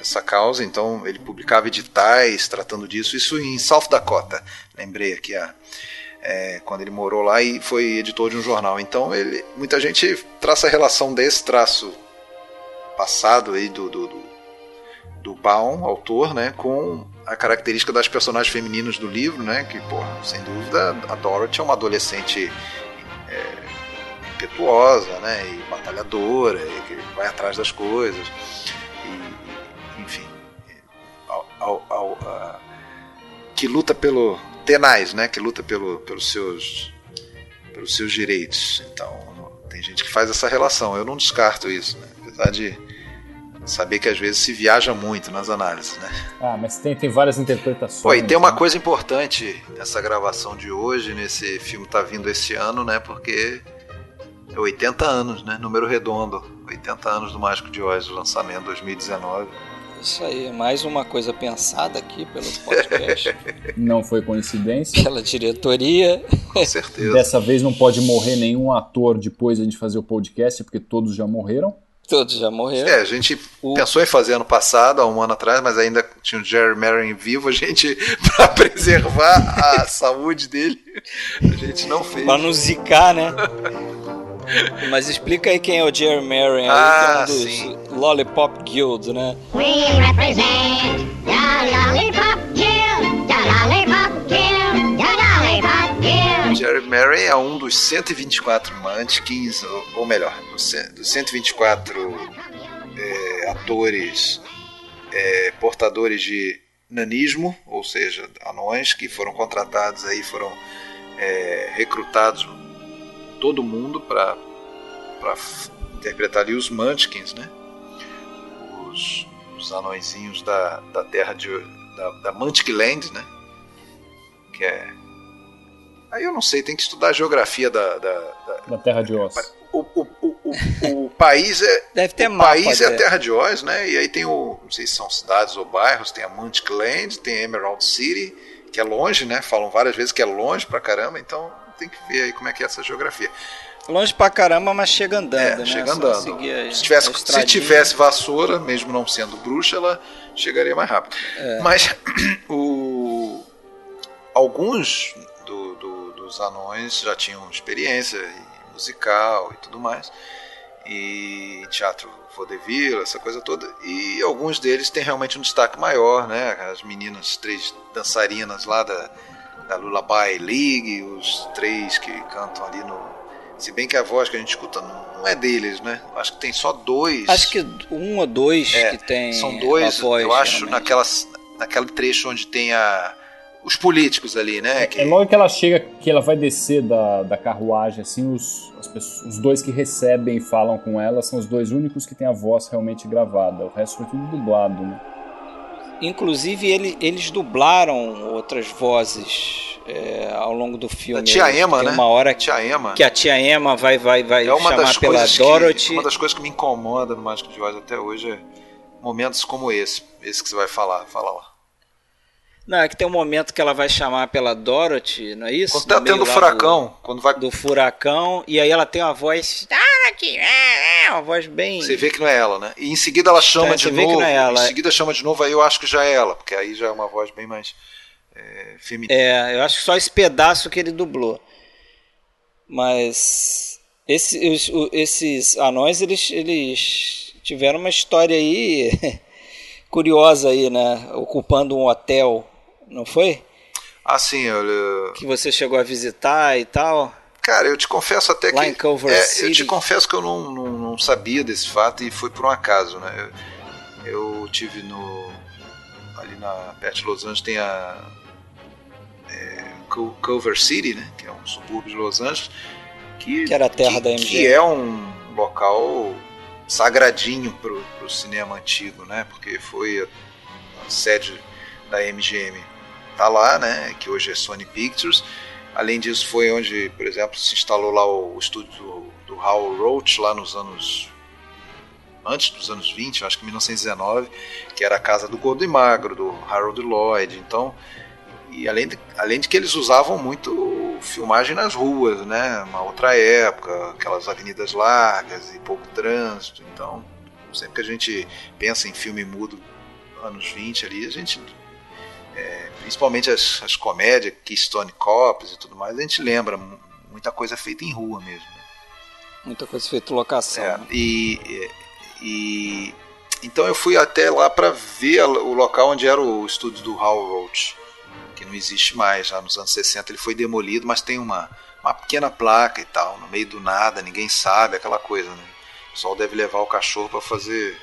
D: essa causa, então ele publicava editais tratando disso, isso em South Dakota, lembrei aqui a, é, quando ele morou lá e foi editor de um jornal. Então ele, muita gente traça a relação desse traço passado aí do, do, do, do Baum, autor, né, com a característica das personagens femininas do livro, né, que, pô, sem dúvida, a Dorothy é uma adolescente é, impetuosa, né, e batalhadora, e que vai atrás das coisas, e, enfim, ao, ao, ao, a- que luta pelo tenaz, né, que luta pelo, pelos seus pelos seus direitos. Então, tem gente que faz essa relação. Eu não descarto isso, né? apesar de saber que às vezes se viaja muito nas análises, né?
C: Ah, mas tem, tem várias interpretações.
D: Pô, e tem uma
C: né?
D: coisa importante nessa gravação de hoje, nesse filme tá vindo esse ano, né? Porque é 80 anos, né? Número redondo. 80 anos do Mágico de Oz, lançamento 2019.
B: Isso aí, mais uma coisa pensada aqui pelo podcast.
C: não foi coincidência.
B: Pela diretoria.
D: Com certeza.
C: Dessa vez não pode morrer nenhum ator depois de a gente fazer o podcast, porque todos já morreram.
B: Todos já morreram.
D: É, a gente o... pensou em fazer ano passado, há um ano atrás, mas ainda tinha o Jerry Merrin vivo, a gente, para preservar a saúde dele, a gente não fez.
B: Pra não zicar, né? Mas explica aí quem é o Jerry Merrin,
D: ah,
B: é um dos
D: sim.
B: Lollipop Guild, né?
A: We represent the Lollipop
D: Jerry Merrin é um dos 124 Munchkins, ou, ou melhor, dos 124 é, atores é, portadores de nanismo, ou seja, anões que foram contratados aí, foram é, recrutados todo mundo para interpretar ali os Munchkins, né? Os, os anõezinhos da, da terra de, da, da Munchkland, né? Que é. Aí eu não sei, tem que estudar a geografia da. Da,
C: da, da Terra de Oz.
D: O, o, o, o, o país é.
B: Deve ter
D: o
B: mapa,
D: país é a Terra de Oz, né? E aí tem o. Não sei se são cidades ou bairros, tem a Munchkland, tem a Emerald City, que é longe, né? Falam várias vezes que é longe pra caramba, então tem que ver aí como é que é essa geografia.
B: Longe pra caramba, mas chega andando,
D: é,
B: né?
D: Chega andando. Se tivesse, se tivesse vassoura, mesmo não sendo bruxa, ela chegaria mais rápido. É. Mas o, alguns do, do, dos anões já tinham experiência musical e tudo mais. E teatro vaudeville, essa coisa toda. E alguns deles têm realmente um destaque maior, né? As meninas, três dançarinas lá da, da Lullaby League, os três que cantam ali no. Se bem que a voz que a gente escuta não é deles, né? Acho que tem só dois.
B: Acho que um ou dois é, que tem.
D: São dois,
B: voz,
D: eu acho, naquelas, naquele trecho onde tem a, os políticos ali, né?
C: É, que... é logo que ela chega, que ela vai descer da, da carruagem, assim, os, pessoas, os dois que recebem e falam com ela são os dois únicos que têm a voz realmente gravada. O resto foi tudo dublado, né?
B: Inclusive, ele, eles dublaram outras vozes é, ao longo do filme.
D: Da tia Emma, né?
B: uma hora
D: tia Emma.
B: que a tia Emma vai, vai, vai
D: é uma
B: chamar
D: das
B: pela
D: coisas
B: Dorothy.
D: Que, uma das coisas que me incomoda no Mágico de Oz até hoje é momentos como esse. Esse que você vai falar. Fala lá.
B: Não, é que tem um momento que ela vai chamar pela Dorothy, não é isso?
D: Quando tá tendo furacão.
B: Do,
D: quando vai...
B: do furacão, e aí ela tem uma voz. Dorothy! É, é, uma voz bem.
D: Você vê que não é ela, né? E em seguida ela chama
B: É,
D: de
B: você vê
D: novo.
B: que não é ela.
D: Em seguida chama de novo, aí eu acho que já é ela, porque aí já é uma voz bem mais é, feminina.
B: É, eu acho que só esse pedaço que ele dublou. Mas esse, os- o- esses anões, eles, eles tiveram uma história aí curiosa aí, né? Ocupando um hotel, não foi?
D: Assim, olha.
B: Que você chegou a visitar e tal.
D: Cara, eu te confesso até
B: Lá
D: que.
B: em Culver
D: é, eu
B: City.
D: te confesso que eu não, não, não sabia desse fato e foi por um acaso, né? Eu, eu tive no. Ali na, perto de Los Angeles tem a. é, Cul- Culver City, né? Que é um subúrbio de Los Angeles. Que,
B: Que era a terra
D: que,
B: da MGM.
D: Que é um local sagradinho pro, pro cinema antigo, né? Porque foi a, a sede da MGM. Tá lá, né? Que hoje é Sony Pictures. Além disso, foi onde, por exemplo, se instalou lá o, o estúdio do, do Hal Roach, lá nos anos. Antes dos anos 20, acho que 1919, que era a casa do Gordo e Magro, do Harold Lloyd. Então, e além de, além de que eles usavam muito filmagem nas ruas, né? Uma outra época, aquelas avenidas largas e pouco trânsito. Então, sempre que a gente pensa em filme mudo anos 20 ali, a gente é, principalmente as, as comédias, Keystone Cops e tudo mais, a gente lembra mu- muita coisa feita em rua mesmo. né?
B: Muita coisa feita locação.
D: É,
B: né?
D: e, e então eu fui até lá para ver o local onde era o estúdio do Hal Roach, que não existe mais. Já nos anos 60 ele foi demolido, mas tem uma, uma pequena placa e tal, no meio do nada, ninguém sabe, aquela coisa. Né? O pessoal deve levar o cachorro para fazer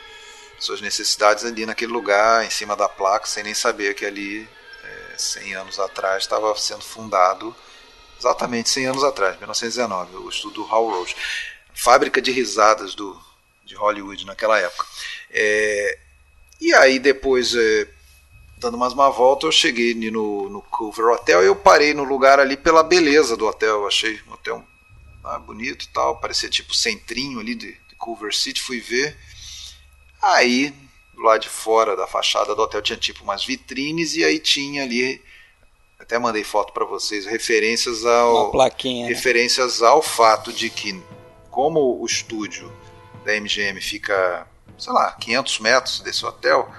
D: suas necessidades ali naquele lugar, em cima da placa, sem nem saber que ali, é, 100 anos atrás, estava sendo fundado, exatamente 100 anos atrás, 1919, o estúdio do Hal Roach. Fábrica de risadas do, de Hollywood naquela época. É, e aí depois, é, dando mais uma volta, eu cheguei no, no Culver Hotel e eu parei no lugar ali pela beleza do hotel. Eu achei um hotel ah, bonito e tal, parecia tipo centrinho ali de, de Culver City, fui ver. Aí do lado de fora da fachada do hotel tinha tipo umas vitrines e aí tinha ali até mandei foto para vocês referências ao
B: Uma plaquinha,
D: né? referências ao fato de que como o estúdio da MGM fica sei lá 500 metros desse hotel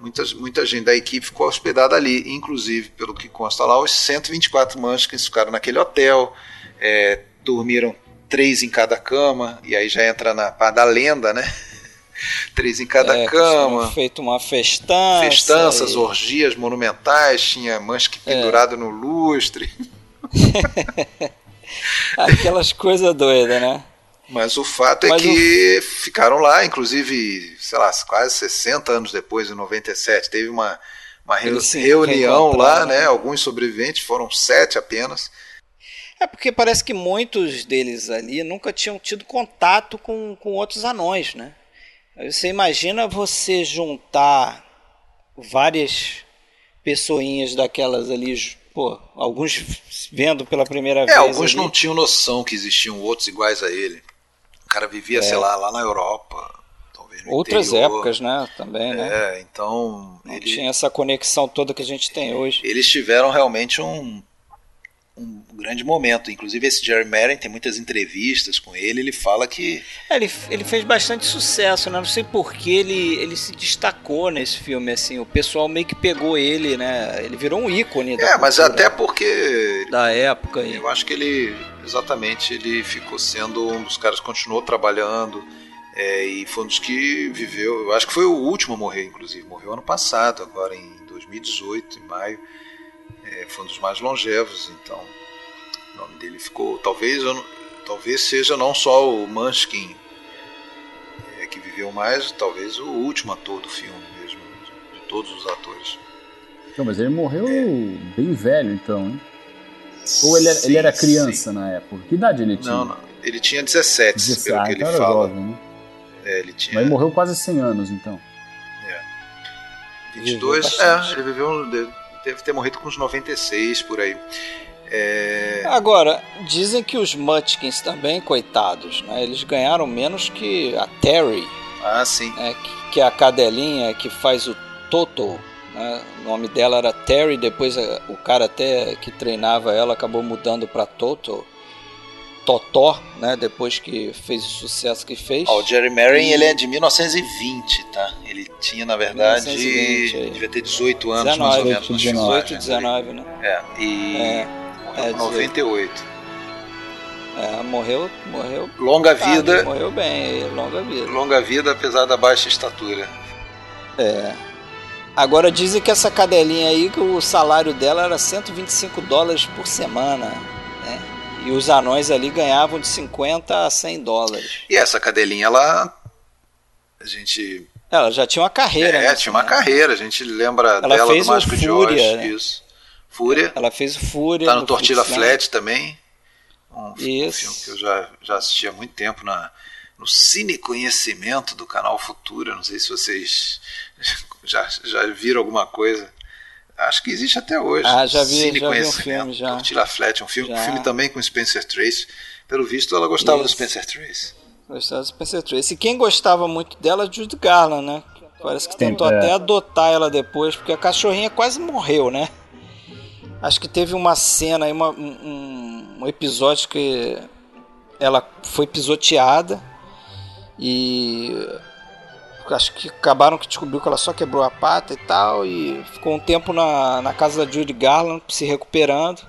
D: muita, muita gente da equipe ficou hospedada ali inclusive pelo que consta lá os 124 Munchkins ficaram naquele hotel é, dormiram três em cada cama e aí já entra na parte da lenda né três em cada
B: é,
D: cama.
B: Feito uma festança.
D: Festanças, e... orgias monumentais, tinha mancha pendurado é. no lustre.
B: Aquelas coisas doidas, né?
D: Mas o fato é Mas que o... ficaram lá, inclusive, sei lá, quase 60 anos depois, em 97, teve uma, uma reunião lá, né? Alguns sobreviventes, foram sete apenas.
B: É porque parece que muitos deles ali nunca tinham tido contato com, com outros anões, né? Você imagina você juntar várias pessoinhas daquelas ali, pô, alguns vendo pela primeira
D: é,
B: vez.
D: É, alguns
B: ali.
D: não tinham noção que existiam outros iguais a ele. O cara vivia, é. sei lá, lá na Europa.
B: Outras
D: interior.
B: épocas, né? Também, né?
D: É, então.
B: Não ele... tinha essa conexão toda que a gente tem hoje.
D: Eles tiveram realmente um um grande momento. Inclusive esse Jerry Merrin tem muitas entrevistas com ele, ele fala que...
B: É, ele, ele fez bastante sucesso, né? Não sei que ele, ele se destacou nesse filme, assim, o pessoal meio que pegou ele, né? Ele virou um ícone
D: É, mas até porque...
B: Da época.
D: Eu acho que ele, exatamente, ele ficou sendo um dos caras que continuou trabalhando... É, e foi um dos que viveu, eu acho que foi o último a morrer, inclusive, morreu ano passado, agora em 2018, em maio. É, foi um dos mais longevos, então o nome dele ficou. Talvez, talvez seja não só o Munchkin é, que viveu mais, talvez o último ator do filme mesmo, de, todos os atores.
C: Não, mas ele morreu é. bem velho, então, hein? Ou ele era, sim, ele era criança sim. na época? Que idade ele tinha?
D: Não, não. Ele tinha 17, 17 pelo que ele
C: então
D: fala.
C: Jovem, né?
D: É, ele tinha...
C: Mas morreu quase 100 anos, então.
D: É. 22, é, ele viveu deve ter morrido com uns 96 por aí. É...
B: Agora, dizem que os Munchkins também, coitados, né? Eles ganharam menos que a Terry.
D: Ah, sim.
B: Né? Que, que é a cadelinha que faz o Toto. Né? O nome dela era Terry, depois o cara até que treinava ela acabou mudando para Toto. Totó, né? Depois que fez o sucesso que fez.
D: Oh, o Jerry Merrin, e... ele é de 1920, tá? Ele tinha, na verdade, 1920, devia ter 18 anos 19, mais ou menos.
B: 18, 19, né?
D: É, e é, morreu é, com 98.
B: É, morreu, morreu.
D: Longa vida.
B: Morreu bem, longa vida.
D: Longa vida, apesar da baixa estatura.
B: É. Agora dizem que essa cadelinha aí, que o salário dela era 125 dólares por semana. E os anões ali ganhavam de 50 a 100 dólares.
D: E essa cadelinha, ela. A gente.
B: Ela já tinha uma carreira.
D: É, né? tinha uma carreira. A gente lembra ela dela
B: fez
D: do Mágico
B: de
D: Oz.
B: Né?
D: Isso. Fúria.
B: Ela fez o Fúria.
D: Tá no, Tortilla Flat também. Um,
B: Isso.
D: filme que eu já, já assisti há muito tempo na, no Cine Conhecimento do canal Futura. Não sei se vocês já, já viram alguma coisa. Acho que existe até hoje.
B: Ah, já vi, Cine já vi um filme já.
D: Tortilla Flat, um filme, um filme também com Spencer Tracy. Pelo visto, ela gostava Isso. do Spencer Tracy.
B: Gostava do Spencer Tracy. E quem gostava muito dela é Judy Garland, né? Parece que tentou é. até adotar ela depois, porque a cachorrinha quase morreu, né? Acho que teve uma cena aí, uma, um, um episódio que ela foi pisoteada e acho que acabaram que descobriu que ela só quebrou a pata e tal, e ficou um tempo na, na casa da Judy Garland se recuperando.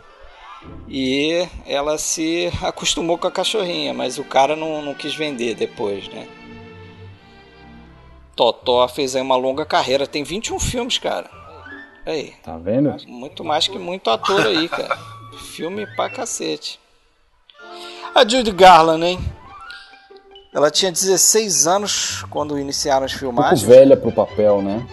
B: E ela se acostumou com a cachorrinha, mas o cara não, não quis vender depois, né? Totó fez aí uma longa carreira, tem 21 filmes, cara. Aí.
C: Tá vendo?
B: Muito mais que muito ator aí, cara. Filme pra cacete. A Judy Garland, hein? Ela tinha 16 anos quando iniciaram as filmagens.
C: Um pouco velha pro papel, né?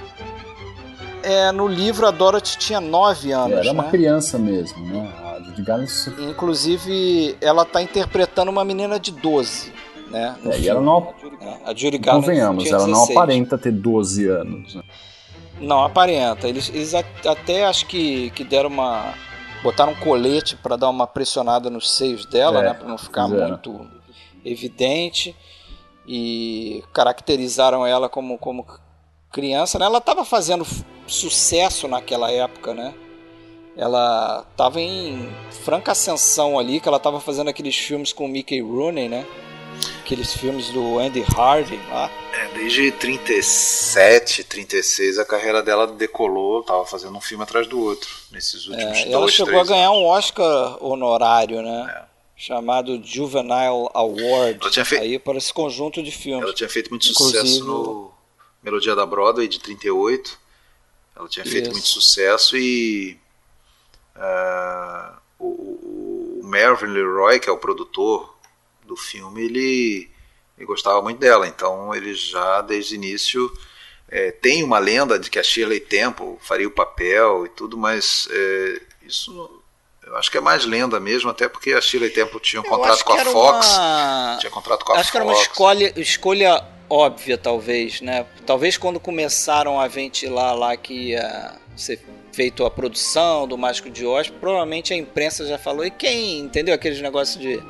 B: É, no livro a Dorothy tinha 9 anos. É,
C: era uma
B: né?
C: criança mesmo, né? A Judy Garland...
B: Inclusive, ela tá interpretando uma menina de 12. Né,
C: é, e ela não.
B: A Judy Garland
C: Convenhamos, ela não aparenta ter 12 anos. Né?
B: Não aparenta. Eles, eles até acho que, que deram uma. botaram um colete para dar uma pressionada nos seios dela, é, né? Pra não ficar muito evidente e caracterizaram ela como, como criança, né? Ela estava fazendo sucesso naquela época, né? Ela estava em franca ascensão ali, que ela estava fazendo aqueles filmes com o Mickey Rooney, né? Aqueles filmes do Andy Hardy lá.
D: É, desde 37, 36 a carreira dela decolou, tava fazendo um filme atrás do outro nesses últimos é, dois,
B: Ela chegou a ganhar anos. um Oscar honorário, né? É. Chamado Juvenile Award. Aí para esse conjunto de filmes.
D: Ela tinha feito muito Inclusive, sucesso no Melodia da Broadway de 38. Ela tinha feito muito sucesso e uh, o, o Melvin Leroy, que é o produtor do filme, ele, ele gostava muito dela. Então ele já desde o início é, tem uma lenda de que a Shirley Temple faria o papel e tudo, mas é, isso eu acho que é mais lenda mesmo, até porque a Shirley Temple tinha um eu contrato com a Fox. Uma... Tinha contrato com a
B: acho
D: Fox.
B: Acho que era uma escolha, escolha óbvia, talvez, né? Talvez quando começaram a ventilar lá que ia ser feito a produção do Mágico de Oz, provavelmente a imprensa já falou. E quem, entendeu? Aqueles negócios de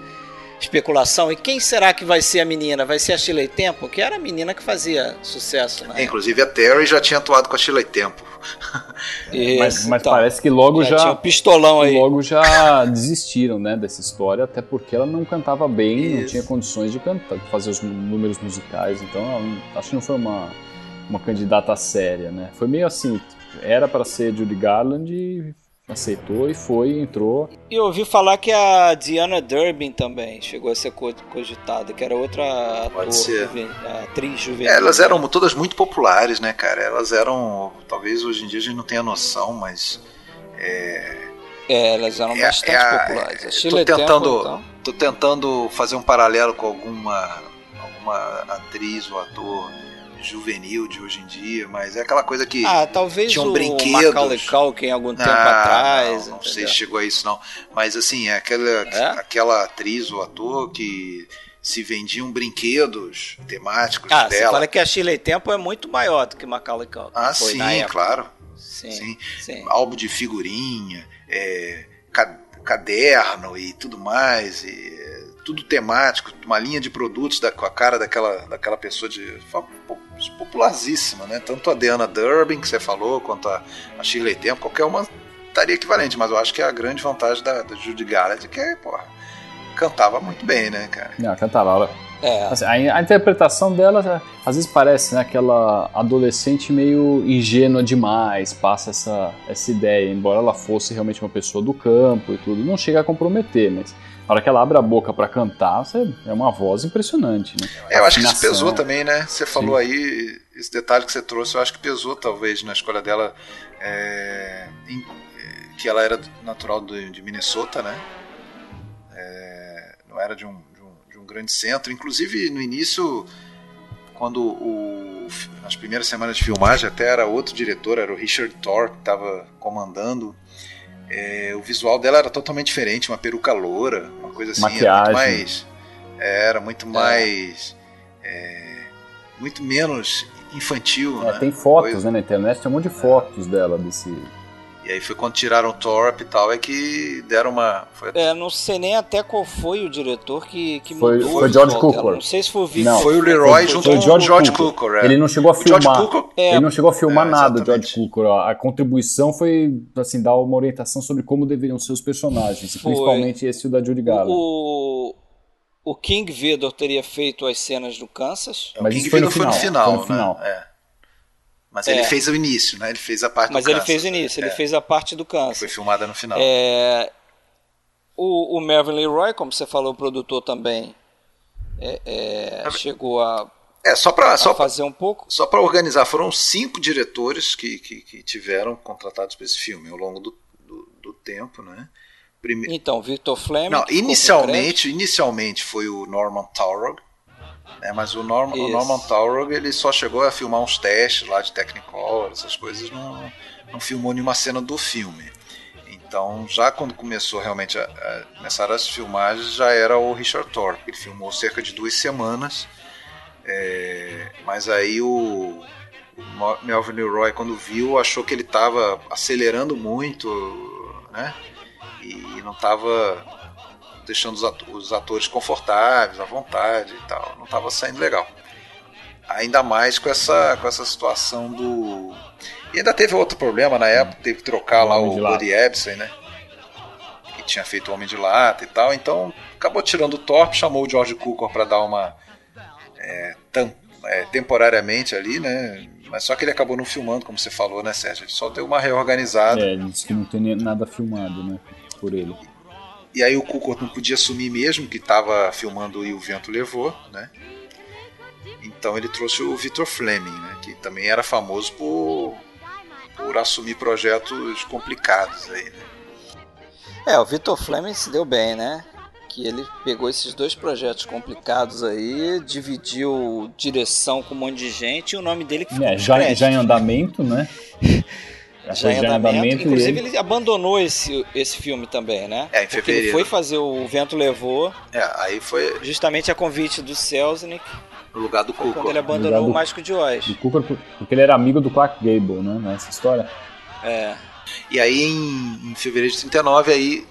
B: especulação. E quem será que vai ser a menina? Vai ser a Shirley Temple? Que era a menina que fazia sucesso, né?
D: Inclusive a Terry já tinha atuado com a Shirley Temple.
C: Isso, mas, mas então, parece que logo já, já tinha
B: um pistolão aí.
C: logo já desistiram, né, dessa história, até porque ela não cantava bem, Isso. não tinha condições de cantar, de fazer os números musicais, então acho que não foi uma uma candidata séria, né? Foi meio assim, era para ser Judy Garland e aceitou e foi, entrou.
B: E ouvi falar que a Diana Durbin também chegou a ser cogitada, que era outra
D: ator, ser.
B: atriz juvenil.
D: É, elas eram todas muito populares, né, cara? Elas eram, talvez hoje em dia a gente não tenha noção, mas
B: é, é elas eram é, bastante é populares. A
D: tô tentando, Temple, então. tô tentando fazer um paralelo com alguma alguma atriz ou ator juvenil de hoje em dia, mas é aquela coisa que
B: ah, talvez tinha um brinquedo. Macaulay Culkin algum tempo ah, atrás.
D: Não, não sei se chegou a isso não, mas assim é aquela é? aquela atriz ou ator que se vendiam brinquedos temáticos
B: ah,
D: dela.
B: Você fala que a Shirley Temple é muito maior do que Macaulay Culkin.
D: Ah, sim, claro. Sim, sim. sim. Álbum de figurinha, é, caderno e tudo mais. E, tudo temático, uma linha de produtos da, com a cara daquela, daquela pessoa de popularíssima, né? Tanto a Diana Durbin, que você falou, quanto a, a Shirley Temple, qualquer uma estaria equivalente, mas eu acho que é a grande vantagem da, da Judy Garland é que, porra, cantava muito bem, né, cara?
C: Não, cantava. É. Assim, a, a, interpretação dela às vezes parece né, aquela adolescente meio ingênua demais, passa essa, essa ideia, embora ela fosse realmente uma pessoa do campo e tudo, não chega a comprometer, mas na hora que ela abre a boca para cantar, você, é uma voz impressionante, né?
D: É, eu acho que isso pesou também, né? Você falou Sim. aí, esse detalhe que você trouxe, eu acho que pesou talvez na escolha dela, é, em, que ela era natural de, de Minnesota, né? É, não era de um, de um, de, um, grande centro. Inclusive, no início, quando o, nas primeiras semanas de filmagem, até era outro diretor, era o Richard Thor, que estava comandando é, o visual dela era totalmente diferente, uma peruca loura, uma coisa assim.
C: Maquiagem.
D: Era muito mais. Era muito é. mais. É, muito menos infantil. É,
C: né? Tem fotos foi... né, na internet, tem um monte de fotos dela desse.
D: E aí foi quando tiraram o Torp e tal, é que deram uma.
B: Foi... É, não sei nem até qual foi o diretor que, que
C: foi, mudou. Foi George Cukor.
B: Não sei se foi o
D: Não, foi o Leroy junto com o George, George Cukor.
C: É. Ele não chegou a filmar. Cukor, é, ele não chegou a filmar é, nada, George Cukor. A contribuição foi assim dar uma orientação sobre como deveriam ser os personagens, foi. principalmente esse o da Judy Garland.
B: O o King Vidor teria feito as cenas do Kansas.
D: Mas o King Vidor foi no final. Foi no final. Né? É. Mas é. ele fez o início, né? Ele fez a parte
B: Mas
D: do
B: ele fez o início, ele é. fez a parte do câncer.
D: Foi filmada no final.
B: É... O, o Melvin Leroy, como você falou, o produtor também é, é chegou a,
D: é, só para só
B: fazer um pouco.
D: Só para organizar, foram cinco diretores que, que, que tiveram contratados para esse filme ao longo do, do, do tempo, né?
B: Prime... Então, Victor Fleming.
D: Não, inicialmente, inicialmente foi o Norman Taurog, é, mas o, Norm, o Norman Taurog ele só chegou a filmar uns testes lá de Technicolor, essas coisas, não, não filmou nenhuma cena do filme. Então, já quando começou realmente a, a começar as filmagens, já era o Richard Thorpe. Ele filmou cerca de duas semanas. É, mas aí o, o Melvin Leroy, quando viu, achou que ele estava acelerando muito, né? E não estava deixando os atores confortáveis, à vontade e tal. Não estava saindo legal. Ainda mais com essa, com essa situação do. E ainda teve outro problema na época, teve que trocar o lá o Buddy Ebsen, né? Que tinha feito o Homem de Lata e tal. Então acabou tirando o Thorpe, chamou o George Cukor para dar uma. É, tam, é, temporariamente ali, né? Mas só que ele acabou não filmando, como você falou, né, Sérgio? Ele só deu uma reorganizada.
C: É, ele disse que não tem nada filmado, né? Por ele.
D: E aí o Cukor não podia assumir mesmo que estava filmando e o vento levou, né? Então ele trouxe o Victor Fleming, né? Que também era famoso por, por assumir projetos complicados aí, né?
B: É, o Victor Fleming se deu bem, né? Que ele pegou esses dois projetos complicados aí, dividiu direção com um monte de gente e o nome dele que ficou
C: é, já, já em andamento, né?
B: já em andamento. Inclusive, ele... ele... abandonou esse, esse filme também, né?
D: É, em
B: Porque ele foi fazer O Vento Levou.
D: É, aí foi.
B: Justamente a convite do Selznick.
D: No lugar do Cooper.
B: Quando ele abandonou do, o Mágico de Oz.
C: Do Cooper, porque ele era amigo do Clark Gable, né? Nessa história.
B: É.
D: E aí, em, em fevereiro de 39, aí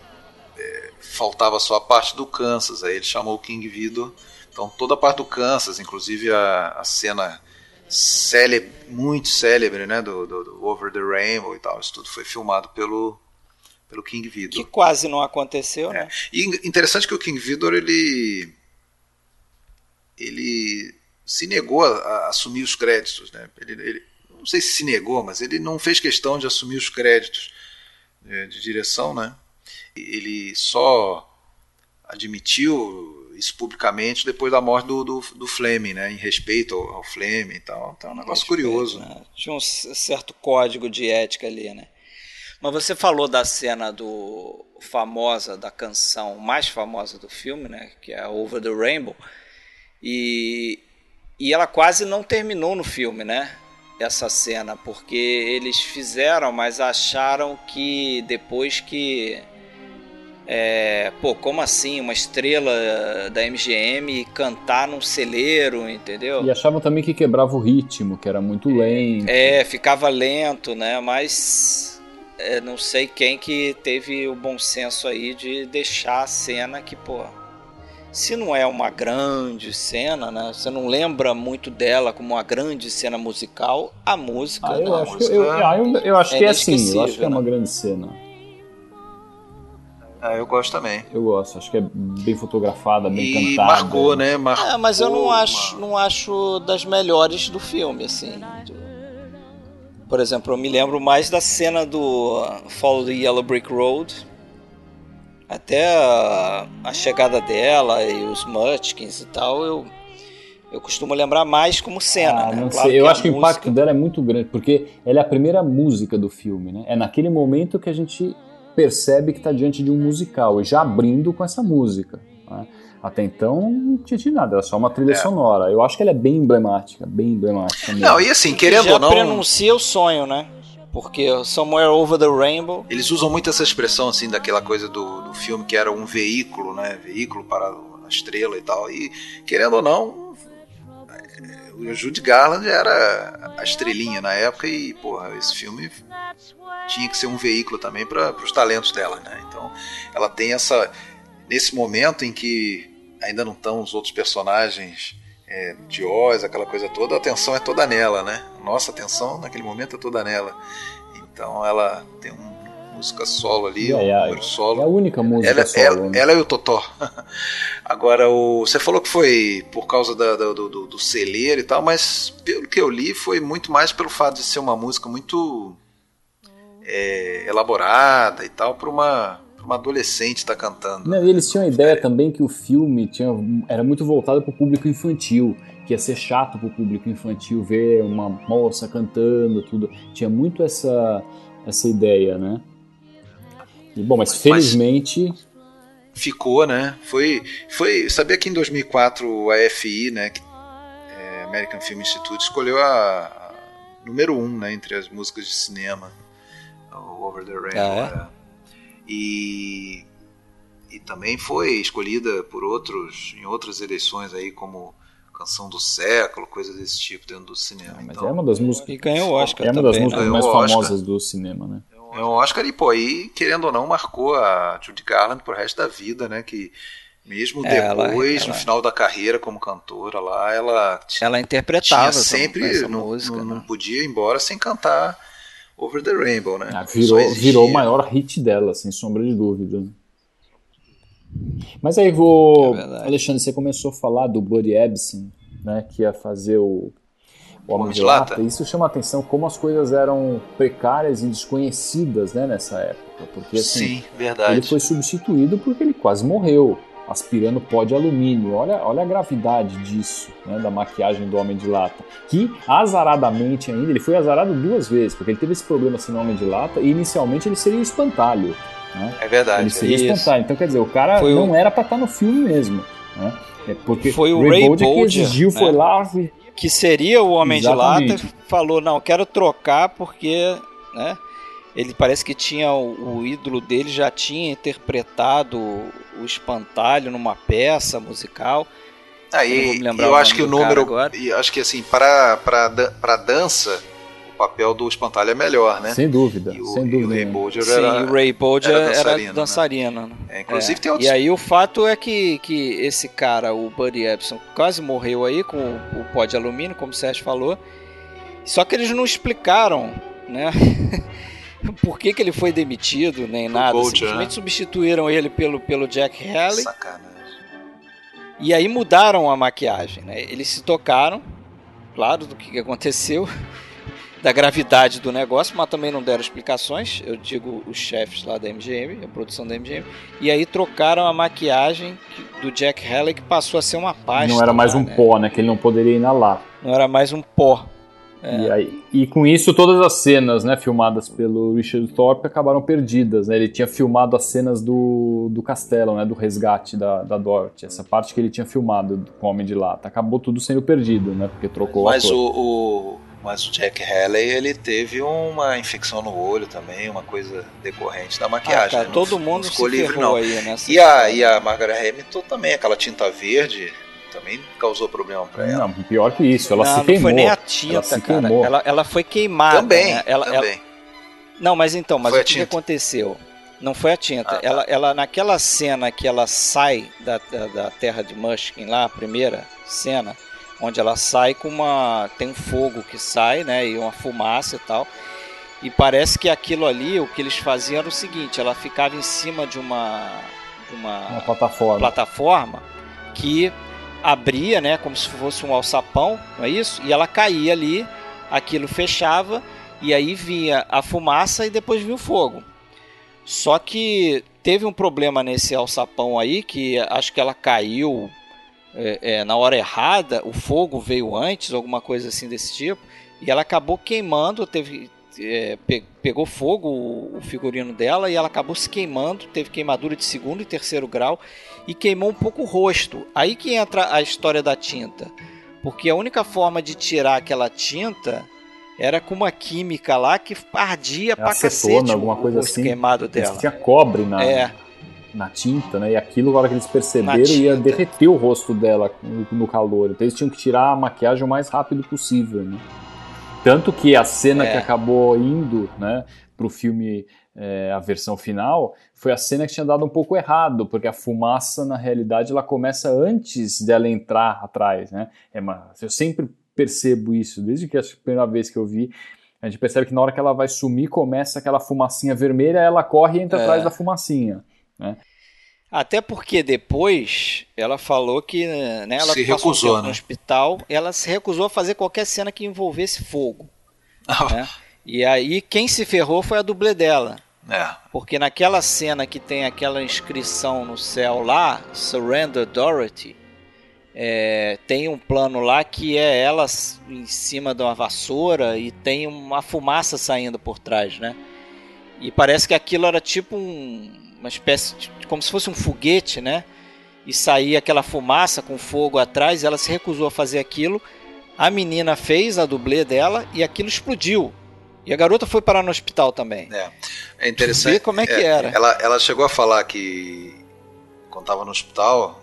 D: é, faltava só a parte do Kansas. Aí ele chamou o King Vidor. Então, toda a parte do Kansas, inclusive a, a cena célebre, muito célebre, né, do, do, do, Over the Rainbow e tal. Isso tudo foi filmado pelo pelo King Vidor.
B: Que quase não aconteceu,
D: é.
B: né?
D: E interessante que o King Vidor ele ele se negou a, a assumir os créditos, né? Ele, ele, não sei se se negou, mas ele não fez questão de assumir os créditos de, de direção, né? Ele só admitiu isso publicamente depois da morte do, do, do Fleming, né? Em respeito ao, ao Fleming e tal. Então é um negócio respeito, curioso. Né?
B: Tinha um certo código de ética ali, né? Mas você falou da cena do famosa, da canção mais famosa do filme, né? Que é Over the Rainbow. E, e ela quase não terminou no filme, né? Essa cena, porque eles fizeram, mas acharam que depois que é, pô, como assim? Uma estrela da MGM cantar num celeiro, entendeu?
C: E achavam também que quebrava o ritmo, que era muito lento.
B: É, ficava lento, né? Mas é, não sei quem que teve o bom senso aí de deixar a cena que, pô. Se não é uma grande cena, né? Você não lembra muito dela como uma grande cena musical, a música.
C: Ah, eu,
B: né?
C: acho, que, eu, eu, eu acho é que é assim, eu acho que é uma né? grande cena.
D: Ah, eu gosto também.
C: Eu gosto, acho que é bem fotografada, bem
D: e
C: cantada.
D: marcou, né? Marcou
B: é, mas eu não acho, não acho das melhores do filme, assim. Por exemplo, eu me lembro mais da cena do Follow the Yellow Brick Road. Até a, a chegada dela e os Mutchkins e tal, eu, eu costumo lembrar mais como cena,
C: ah,
B: né?
C: Claro eu acho que música... o impacto dela é muito grande, porque ela é a primeira música do filme, né? É naquele momento que a gente percebe que está diante de um musical, e já abrindo com essa música. Né? Até então não tinha de nada, era só uma trilha é. sonora. Eu acho que ela é bem emblemática, bem emblemática mesmo.
D: Não, e assim, querendo ou não.
B: prenuncia o sonho, né? Porque Somewhere Over the Rainbow.
D: Eles usam muito essa expressão, assim, daquela coisa do, do filme que era um veículo, né? Veículo para a estrela e tal. E, querendo ou não, o Judy Garland era a estrelinha na época e, porra, esse filme tinha que ser um veículo também para os talentos dela, né? Então, ela tem essa nesse momento em que ainda não estão os outros personagens é, de Oz, aquela coisa toda, a atenção é toda nela, né? Nossa atenção naquele momento é toda nela. Então, ela tem um música solo ali,
C: é,
D: é, solo.
C: É a única música
D: ela,
C: solo.
D: Ela, né? ela e o Totó. Agora, o, você falou que foi por causa da, do, do, do celeiro e tal, mas pelo que eu li, foi muito mais pelo fato de ser uma música muito é, elaborada e tal, para uma, uma adolescente estar tá cantando.
C: Não, e eles tinham a ideia é. também que o filme tinha, era muito voltado para o público infantil, que ia ser chato para o público infantil ver uma moça cantando, tudo. Tinha muito essa, essa ideia, né? Bom, mas felizmente. Mas
D: ficou, né? Foi, foi. Sabia que em 2004 a FI, né? É, American Film Institute escolheu a, a, número um, né? Entre as músicas de cinema, o Over the Rainbow. Ah, é? E e também foi escolhida por outros em outras eleições aí como canção do século, coisa desse tipo dentro do cinema.
C: Ah, mas
D: então,
C: é uma das músicas.
B: E ganhou o Oscar.
C: É uma
B: também,
C: das músicas
B: né?
C: mais famosas do cinema, né?
D: É um Oscar e, pô, aí, querendo ou não, marcou a Judy Garland pro resto da vida, né? Que Mesmo depois, ela, ela... no final da carreira como cantora lá, ela
B: ela interpretava
D: tinha sempre essa não, música, não, não, né? podia ir embora sem cantar Over the Rainbow, né?
C: Ah, virou, virou o maior hit dela, sem sombra de dúvida. Mas aí vou, é Alexandre, você começou a falar do Buddy Ebsen, né, que ia fazer o o Homem de Lata. Isso chama a atenção como as coisas eram precárias e desconhecidas né, nessa época. Porque assim,
D: Sim, verdade.
C: ele foi substituído porque ele quase morreu aspirando pó de alumínio. Olha, olha a gravidade disso, né, da maquiagem do Homem de Lata. Que, azaradamente ainda, ele foi azarado duas vezes, porque ele teve esse problema assim no Homem de Lata e inicialmente ele seria o espantalho. Né?
D: É verdade.
C: Ele seria é espantalho. Então, quer dizer, o cara foi não o... era para estar no filme mesmo. Né? É porque
B: foi o Ray, Ray Bolger
C: que exigiu, né? foi lá.
B: Que seria o Homem Exatamente. de Lata, falou: não, quero trocar porque. Né? ele parece que tinha o, o, ídolo dele já tinha interpretado o espantalho numa peça musical.
D: Aí eu, eu acho que o número, eu acho que assim para para para dança papel do espantalho é melhor, né?
C: Sem dúvida,
D: e o,
C: sem dúvida.
D: o Ray Bolger Sim, era,
B: o Ray Bolger era dançarino. Era dançarino né?
D: é, inclusive é. tem outros...
B: E aí o fato é que, que esse cara, o Buddy Epson, quase morreu aí com o, o pó de alumínio, como o Sérgio falou. Só que eles não explicaram, né? por que, que ele foi demitido, nem nada. Gold, Simplesmente né? substituíram ele pelo, pelo Jack Haley.
D: Sacanagem.
B: E aí mudaram a maquiagem, né? Eles se tocaram, claro, do que aconteceu, da gravidade do negócio, mas também não deram explicações. Eu digo os chefes lá da MGM, a produção da MGM. E aí trocaram a maquiagem do Jack Haley, que passou a ser uma pasta.
C: Não era mais lá, um né? pó, né? Que ele não poderia inalar.
B: Não era mais um pó.
C: É. E, aí, e com isso todas as cenas né, filmadas pelo Richard Thorpe acabaram perdidas. Né? Ele tinha filmado as cenas do, do castelo, né, do resgate da, da Dorothy. Essa parte que ele tinha filmado com o Homem de Lata. Acabou tudo sendo perdido, né? Porque trocou
D: Mas o, o, mas o Jack Haley ele teve uma infecção no olho também, uma coisa decorrente da maquiagem. Ah,
B: cara,
D: né?
B: todo mundo não ficou livre, não. Aí,
D: e, a, e a Margaret Hamilton também, aquela tinta verde também causou problema para ela.
C: Não, pior que isso, ela não, se queimou.
B: Não foi nem a tinta, ela cara. Ela, ela foi queimada.
D: Também,
B: né? ela,
D: também.
B: Ela... Não, mas então, mas foi o que, que, aconteceu? Não foi a tinta. Ah, tá. ela, ela, naquela cena que ela sai da, da, da terra de Mushkin lá, a primeira cena, onde ela sai com uma. tem um fogo que sai, né? E uma fumaça e tal. E parece que aquilo ali, o que eles faziam era o seguinte: ela ficava em cima de uma. De uma,
C: uma plataforma.
B: plataforma que abria, né, como se fosse um alçapão, não é isso? E ela caía ali, aquilo fechava e aí vinha a fumaça e depois vinha o fogo. Só que teve um problema nesse alçapão aí que acho que ela caiu é, é, na hora errada, o fogo veio antes, alguma coisa assim desse tipo, e ela acabou queimando, teve é, pegou fogo o, o figurino dela e ela acabou se queimando, teve queimadura de segundo e terceiro grau e queimou um pouco o rosto. Aí que entra a história da tinta. Porque a única forma de tirar aquela tinta era com uma química lá que ardia é pra acetona, cacete
C: alguma coisa
B: rosto
C: assim.
B: queimado dela.
C: Tinha cobre na, é. Na tinta, né? E aquilo, na hora que eles perceberam, ia derreter o rosto dela no, no, calor. Então eles tinham que tirar a maquiagem o mais rápido possível, né? Tanto que a cena é. que acabou indo, né, pro filme é, a versão final, foi a cena que tinha dado um pouco errado, porque a fumaça, na realidade, ela começa antes dela entrar atrás, né? É uma, eu sempre percebo isso, desde que a primeira vez que eu vi, a gente percebe que na hora que ela vai sumir, começa aquela fumacinha vermelha, ela corre e entra é. atrás da fumacinha, né?
B: Até porque depois ela falou que né, ela
D: se recusou
B: um
D: né?
B: no hospital, ela se recusou a fazer qualquer cena que envolvesse fogo. né? E aí quem se ferrou foi a dublê dela.
D: É.
B: Porque naquela cena que tem aquela inscrição no céu lá, Surrender Dorothy, é, tem um plano lá que é ela em cima de uma vassoura e tem uma fumaça saindo por trás, né? E parece que aquilo era tipo um, uma espécie de, como se fosse um foguete, né? E saía aquela fumaça com fogo atrás, ela se recusou a fazer aquilo. A menina fez a dublê dela e aquilo explodiu. E a garota foi parar no hospital também.
D: É, é interessante.
B: como é que é, era.
D: Ela, ela chegou a falar que quando estava no hospital,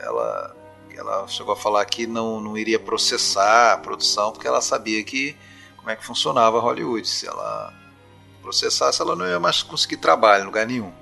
D: ela, ela chegou a falar que não, não iria processar a produção porque ela sabia que como é que funcionava Hollywood. Se ela processasse, ela não ia mais conseguir trabalho em lugar nenhum.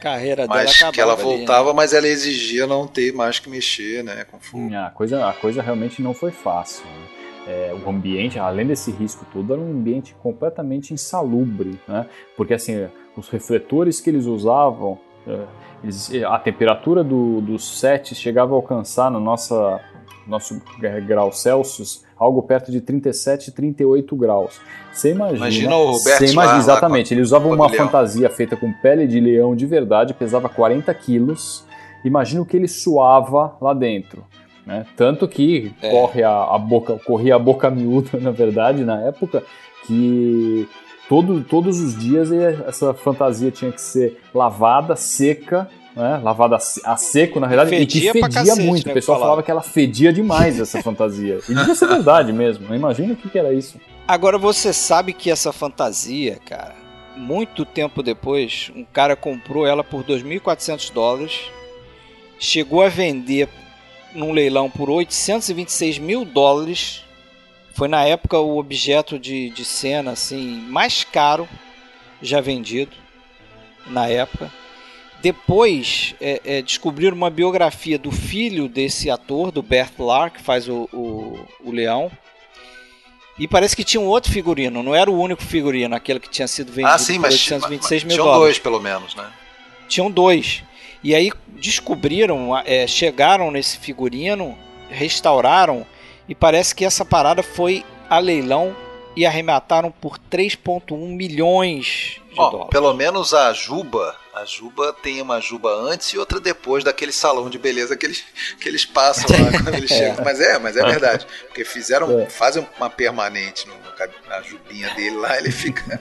B: Carreira
D: mas
B: dela
D: que ela
B: acabava ali,
D: voltava,
B: né?
D: mas ela exigia não ter mais que mexer, né, com fogo.
C: Hum, A coisa, a coisa realmente não foi fácil. né? É, o ambiente, além desse risco todo, era um ambiente completamente insalubre, né? Porque assim, os refletores que eles usavam, é, eles- a temperatura do, dos sets chegava a alcançar no nossa, nosso grau Celsius algo perto de 37, 38 graus. Você imagina?
D: Imagina o Roberto
C: você imagina, exatamente.
D: com a-
C: Eles usavam
D: com a
C: uma
D: do leão.
C: fantasia feita com pele de leão de verdade, pesava 40 quilos. Imagina o que ele suava lá dentro. Né? Tanto que
B: É.
C: corre a, a boca, corria a boca miúda, na verdade, na época, que todo, todos os dias essa fantasia tinha que ser lavada, seca, né? lavada a se- a seco, na verdade, e que
B: fedia
C: fedia
B: cacete,
C: muito.
B: né,
C: O pessoal
B: falava
C: que ela fedia demais, essa fantasia. E devia ser verdade mesmo. Imagina o que, que era isso.
B: Agora você sabe que essa fantasia, cara, muito tempo depois, um cara comprou ela por 2.400 dólares, chegou a vender num leilão por 826 mil dólares. Foi na época o objeto de, de cena assim mais caro já vendido na época. Depois é, é, descobriram uma biografia do filho desse ator, do Bert Lark, que faz o, o, o leão. E parece que tinha um outro figurino, não era o único figurino, aquele que tinha sido vendido
D: Ah, sim,
B: por
D: mas,
B: 826
D: mas
B: mil
D: tinham
B: dólares.
D: dois, pelo menos, né?
B: Tinham dois. E aí descobriram, é, chegaram nesse figurino, restauraram, e parece que essa parada foi a leilão e arremataram por 3,1 milhões de dólares.
D: pelo menos a Juba, a Juba tem uma Juba antes e outra depois daquele salão de beleza que eles, que eles passam lá quando eles chegam. Mas é, mas é verdade. Porque fizeram,
C: É.
D: fazem uma permanente no, na Jubinha dele lá, ele fica.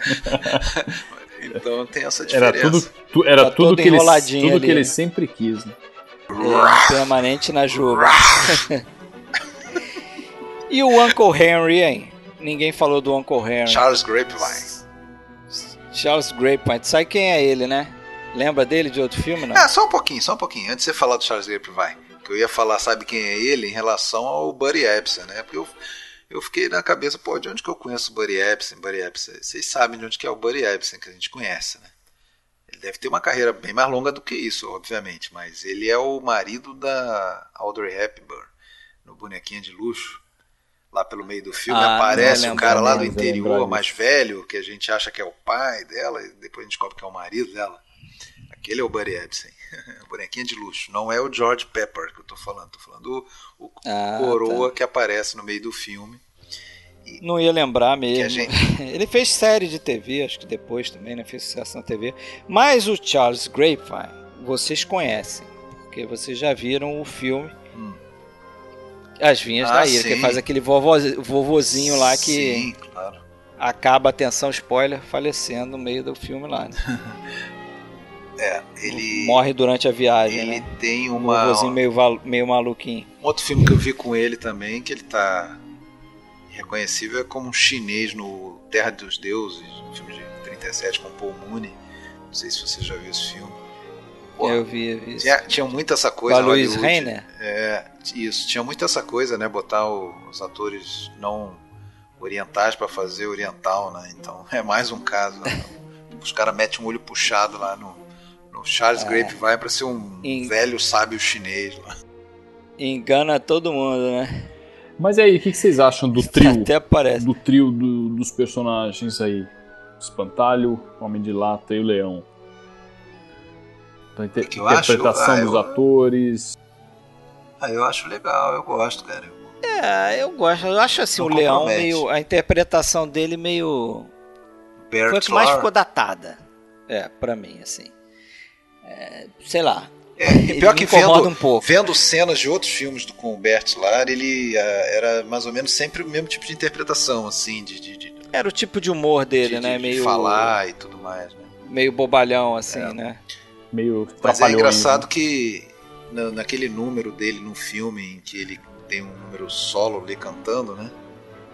D: então tem essa
C: Era
D: diferença.
C: tudo, tu- era
B: Tá
C: tudo que ele, tudo
B: ali,
C: que ele
B: né?
C: sempre quis. né?
B: É, permanente na juba. e o Uncle Henry, hein? Ninguém falou do Uncle Henry.
D: Charles Grapevine.
B: Charles Grapevine. Sabe quem é ele, né? Lembra dele de outro filme, não?
D: Ah, só um pouquinho, só um pouquinho. Antes de você falar do Charles Grapevine, que eu ia falar, sabe quem é ele, em relação ao Buddy Epson, né? Porque eu, eu fiquei na cabeça, pô, de onde que eu conheço o Buddy Epson? Buddy Epson, vocês sabem de onde que é o Buddy Epson, que a gente conhece, né? Ele deve ter uma carreira bem mais longa do que isso, obviamente, mas ele é o marido da Audrey Hepburn, no Bonequinha de Luxo. Lá pelo meio do filme
B: Ah,
D: aparece um cara lá do interior, mais velho, que a gente acha que é o pai dela, e depois a gente descobre que é o marido dela. Aquele é o Buddy Epson. o bonequinho de luxo. Não é o George Pepper que eu tô falando. Tô falando o, o
B: Ah,
D: coroa que aparece no meio do filme.
B: Não ia lembrar
D: Que
B: mesmo.
D: gente-
B: Ele fez série de TV, acho que depois também, né? Fez sucesso na TV. Mas o Charles Grapevine, vocês conhecem. Porque vocês já viram o filme
D: Hum.
B: As Vinhas
D: Ah,
B: da Ira, que
D: sim.
B: faz aquele vovoz- vovozinho lá que
D: Sim, claro.
B: acaba, atenção, spoiler, falecendo no meio do filme lá. Né?
D: É, ele.
B: Morre durante a viagem,
D: Ele
B: né?
D: tem
B: Um
D: uma.
B: vovozinho meio, val- meio maluquinho.
D: Um outro filme que eu vi com ele também, que ele tá reconhecível, é como um chinês no Terra dos Deuses, um filme de 37 com Paul Mooney. Não sei se você já viu esse filme. Porra,
B: Eu vi, eu vi.
D: tinha, tinha muito essa
B: Com
D: coisa.
B: a Luiz. Reiner?
D: É, isso. Tinha muito essa coisa, né? Botar o- os atores não orientais pra fazer oriental, né? Então é mais um caso. né? Os caras metem um olho puxado lá no, no Charles
B: É.
D: Grapevine pra ser um
B: Em-
D: velho sábio chinês lá.
B: Engana todo mundo, né?
C: Mas e aí, o que, que vocês acham do trio?
B: Até parece.
C: do trio do- dos personagens aí. Espantalho, Homem de Lata e o Leão. Da inter-
D: que eu acho?
C: interpretação
D: Ah,
C: dos
D: eu-
C: atores.
D: Ah, eu acho legal, eu gosto, cara.
B: É, eu gosto. Eu acho assim,
D: Não
B: o Leão meio. A interpretação dele meio.
D: Bert
B: Foi a que mais ficou datada. É, pra mim, assim. É, sei lá.
D: É, e pior que vendo,
B: um pouco.
D: vendo cenas de outros filmes do, com o Bert Lahr, ele ah, era mais ou menos sempre o mesmo tipo de interpretação, assim, de, de, de,
B: Era o tipo de humor dele,
D: de-
B: né?
D: de
B: meio.
D: falar e tudo mais, né?
B: Meio bobalhão, assim,
D: É.
B: né?
C: Meio
D: Mas é engraçado
C: né?
D: que na- naquele número dele no filme em que ele tem um número solo ali cantando, né?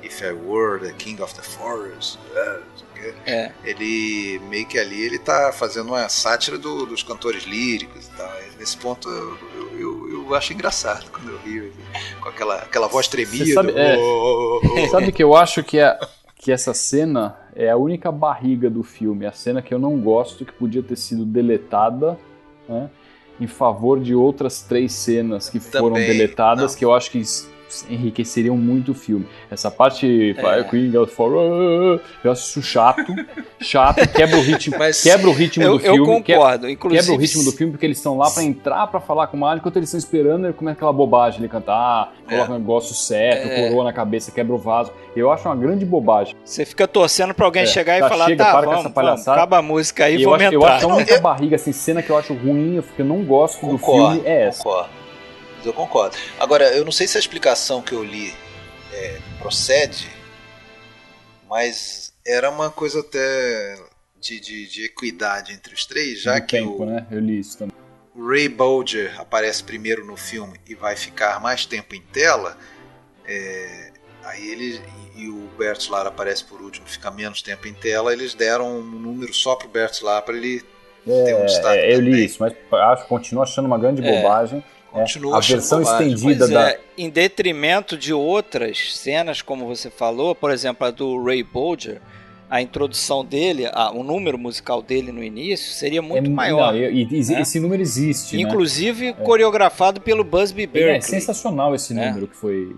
D: If I Were the King of the Forest, é, não sei o quê.
B: É.
D: ele meio que ali ele tá fazendo uma sátira do- dos cantores líricos e tal. E Nesse ponto eu, eu, eu, eu acho engraçado quando eu rio assim, com aquela, aquela voz tremida.
C: Você sabe- é.
D: Oh, oh, oh.
C: Sabe que eu acho que, é, que essa cena é a única barriga do filme. A cena que eu não gosto, que podia ter sido deletada né, em favor de outras três cenas que foram
D: Também,
C: deletadas,
D: não.
C: que eu acho que enriqueceriam muito o filme. Essa parte
B: É.
C: é. Queen for eu acho isso chato, chato, quebra o ritmo,
D: Mas
C: quebra o ritmo
B: Eu,
C: do filme,
B: eu
C: que-
B: concordo. Inclusive,
C: Quebra o ritmo do filme porque eles estão lá pra entrar pra falar com o Mario, enquanto eles estão esperando, ele começa aquela bobagem, ele cantar, coloca um negócio certo,
B: É.
C: coroa na cabeça, quebra o vaso. Eu acho uma grande bobagem.
B: Você fica torcendo pra alguém
C: É,
B: chegar
C: tá,
B: e falar,
C: chega,
B: tá,
C: para com
B: vamos,
C: essa
B: vamos,
C: palhaçada.
B: acaba a música aí,
C: eu,
B: vamos
C: acho, eu acho a única barriga, assim, cena que eu acho ruim, que eu não gosto do
D: Concordo,
C: filme é essa.
D: concordo. Eu concordo. Agora, eu não sei se a explicação que eu li é, procede, mas era uma coisa até de, de, de equidade entre os três, já
C: do
D: que
C: tempo,
D: o,
C: né? Eu li isso também.
D: o Ray Bolger aparece primeiro no filme e vai ficar mais tempo em tela, é, aí ele e, o Bert Lar aparece por último, fica menos tempo em tela, eles deram um número só pro Bert Lar para ele ter um destaque.
C: É, eu li
D: também.
C: isso, mas acho, continuo achando uma grande
B: É.
C: É,
D: Continua
C: a
D: achando
C: versão
D: bobagem,
C: estendida da.
B: é, em detrimento de outras cenas, como você falou, por exemplo, a do Ray Bolger, a introdução dele, a- o número musical dele no início seria muito
C: é,
B: maior.
C: não, e, e-
B: né?
C: Esse número existe. né?
B: Inclusive coreografado pelo Busby
C: É,
B: Berkeley.
C: sensacional esse
B: É.
C: número que foi.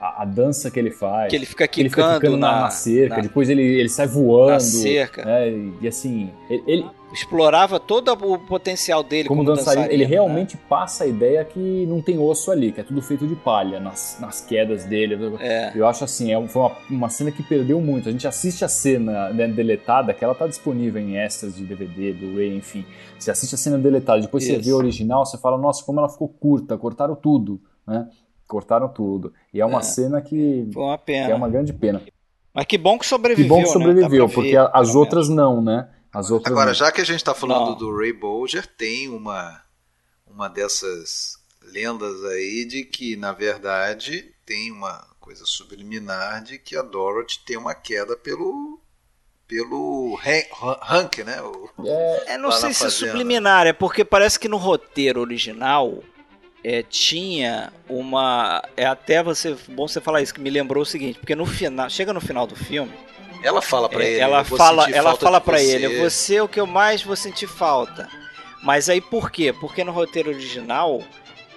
C: A, a dança que ele faz.
B: que ele fica
C: que ele
B: quicando,
C: fica ficando na, na cerca,
B: na-
C: depois ele, ele sai voando.
B: na cerca.
C: né, e, assim, ele, ele-
B: Explorava todo o potencial dele
C: como
B: como,
C: dançarino, ele
B: né?
C: realmente passa a ideia que não tem osso ali, que é tudo feito de palha, nas, nas quedas dele.
B: É.
C: Eu acho assim, é, foi uma, uma cena que perdeu muito. A gente assiste a cena né, deletada, que ela tá disponível em extras de DVD, Blu-ray, enfim. Você assiste a cena deletada, depois você
B: Isso.
C: vê a original, você fala, nossa, como ela ficou curta, cortaram tudo, né? Cortaram tudo. E é uma
B: É.
C: cena que,
B: Foi uma
C: que
B: pena.
C: é uma grande pena.
B: Mas que bom que
C: Que
B: sobreviveu,
C: bom que
B: né?
C: sobreviveu,
B: pra
C: porque
B: ver,
C: as outras não, né? As outras
D: Agora,
C: não.
D: já que a gente está falando
B: Não.
D: do Ray Bolger, tem uma, uma dessas lendas aí de que, na verdade, tem uma coisa subliminar de que a Dorothy tem uma queda pelo pelo Han- Hank, né? O-
C: É,
B: É, não sei se é subliminar, é porque parece que no roteiro original é, tinha uma. É até você. Bom você falar isso, que me lembrou o seguinte, porque no final. Chega no final do filme,
D: Ela fala pra
B: é,
D: ele.
B: ela
D: "Eu vou
B: fala, ela fala para
D: você."
B: ele, você é o que eu mais vou sentir falta. Mas aí por quê? Porque no roteiro original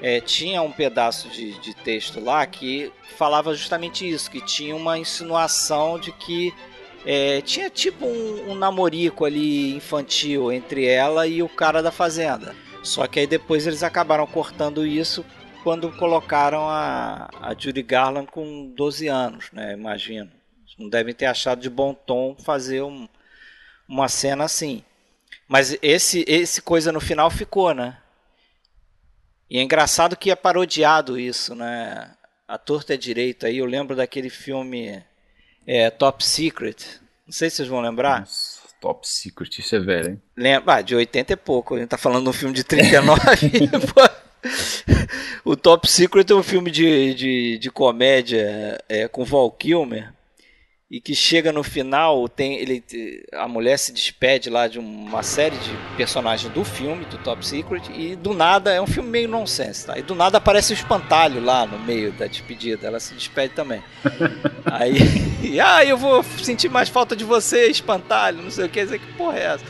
B: é, tinha um pedaço de, de texto lá que falava justamente isso, que tinha uma insinuação de que é, tinha tipo um, um namorico ali infantil entre ela e o cara da fazenda. Só que aí depois eles acabaram cortando isso quando colocaram a, a Judy Garland com 12 anos, né? Imagino. Não devem ter achado de bom tom fazer um- uma cena assim. Mas esse, esse coisa no final ficou, né? E é engraçado que é parodiado isso, né? A torta é direito aí. Eu lembro daquele filme é, Top Secret. Não sei se vocês vão lembrar.
C: Nossa, top secret, isso é velho, hein?
B: Lembra? Ah, de 80 é pouco. A gente tá falando de um filme de 39. pô. o Top Secret é um filme de, de, de comédia é, com Val Kilmer. E que chega no final, tem ele, a mulher se despede lá de uma série de personagens do filme, do Top Secret, e do nada, é um filme meio nonsense, tá? E do nada aparece o espantalho lá no meio da despedida, ela se despede também. Aí, ah, eu vou sentir mais falta de você, espantalho, não sei o que, dizer que porra é essa?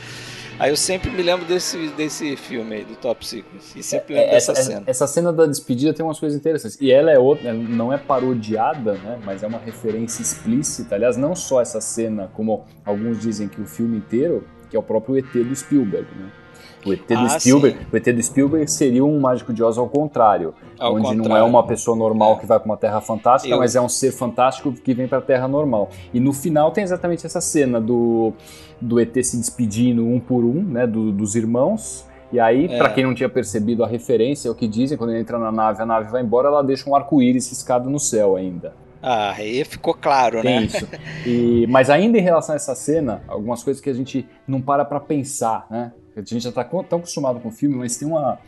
B: Aí eu sempre me lembro desse, desse filme aí, do Top Secret, e sempre lembro
C: É, essa,
B: dessa cena.
C: essa cena da despedida tem umas coisas interessantes. E ela é outra, ela não é parodiada, né? Mas é uma referência explícita. Aliás, não só essa cena, como alguns dizem que o filme inteiro, que é o próprio ET do Spielberg, né? O ET do
B: Ah,
C: Spielberg,
B: sim.
C: o ET do Spielberg seria um mágico de Oz ao contrário,
B: Ao
C: onde não é
B: contrário.
C: uma pessoa normal que vai para uma terra fantástica,
B: Eu-
C: mas é um ser fantástico que vem para a terra normal. E no final tem exatamente essa cena do do ET se despedindo um por um, né, do- dos irmãos. E aí,
B: É.
C: pra quem não tinha percebido a referência, é o que dizem, quando ele entra na nave, a nave vai embora, ela deixa um arco-íris ciscado no céu ainda.
B: Ah, aí ficou claro,
C: Tem
B: né?
C: isso. E, mas ainda em relação a essa cena, algumas coisas que a gente não para pra pensar, né? A gente já tá tão acostumado com o filme, mas tem uma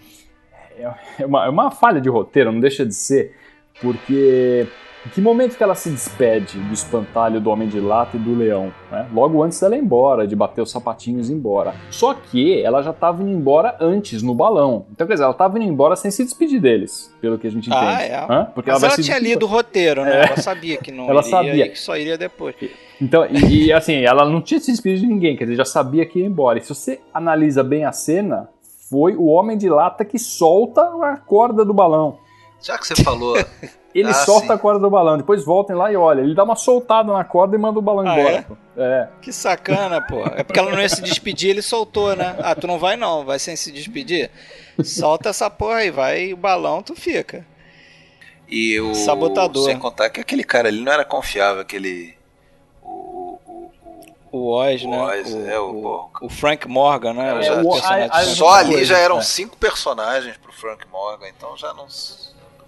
C: é uma, é uma falha de roteiro, não deixa de ser, porque em que momento que ela se despede do espantalho do Homem de Lata e do Leão? né? Logo antes dela ir embora, de bater os sapatinhos e ir embora. Só que ela já estava indo embora antes, no balão. Então, quer dizer, ela estava indo embora sem se despedir deles, pelo que a gente entende.
B: Ah, é.
C: Hã? Porque
B: Mas ela
C: se
B: tinha lido o roteiro, né?
C: É.
B: Ela sabia que não
C: Ela
B: iria
C: sabia.
B: que só iria depois.
C: Então, e, e, assim, ela não tinha se despedido de ninguém, quer dizer, já sabia que ia embora. E se você analisa bem a cena, foi o Homem de Lata que solta a corda do balão.
D: Já que você falou.
C: ele ah, solta sim. a corda do balão, depois voltem lá e olha. Ele dá uma soltada na corda e manda o balão ah, embora.
B: É? é? Que sacana, pô. É porque ela não ia se despedir, ele soltou, né? Ah, tu não vai não, vai sem se despedir? Solta essa porra aí, vai o balão, tu fica.
D: E o.
B: Sabotador.
D: Sem contar que aquele cara ali não era confiável, aquele.
B: O Oz, né?
D: Oz,
B: o,
D: é, o,
B: o, o, Frank Morgan, né?
D: É, o, a, a, só ali já eram cinco personagens pro Frank Morgan, então já não,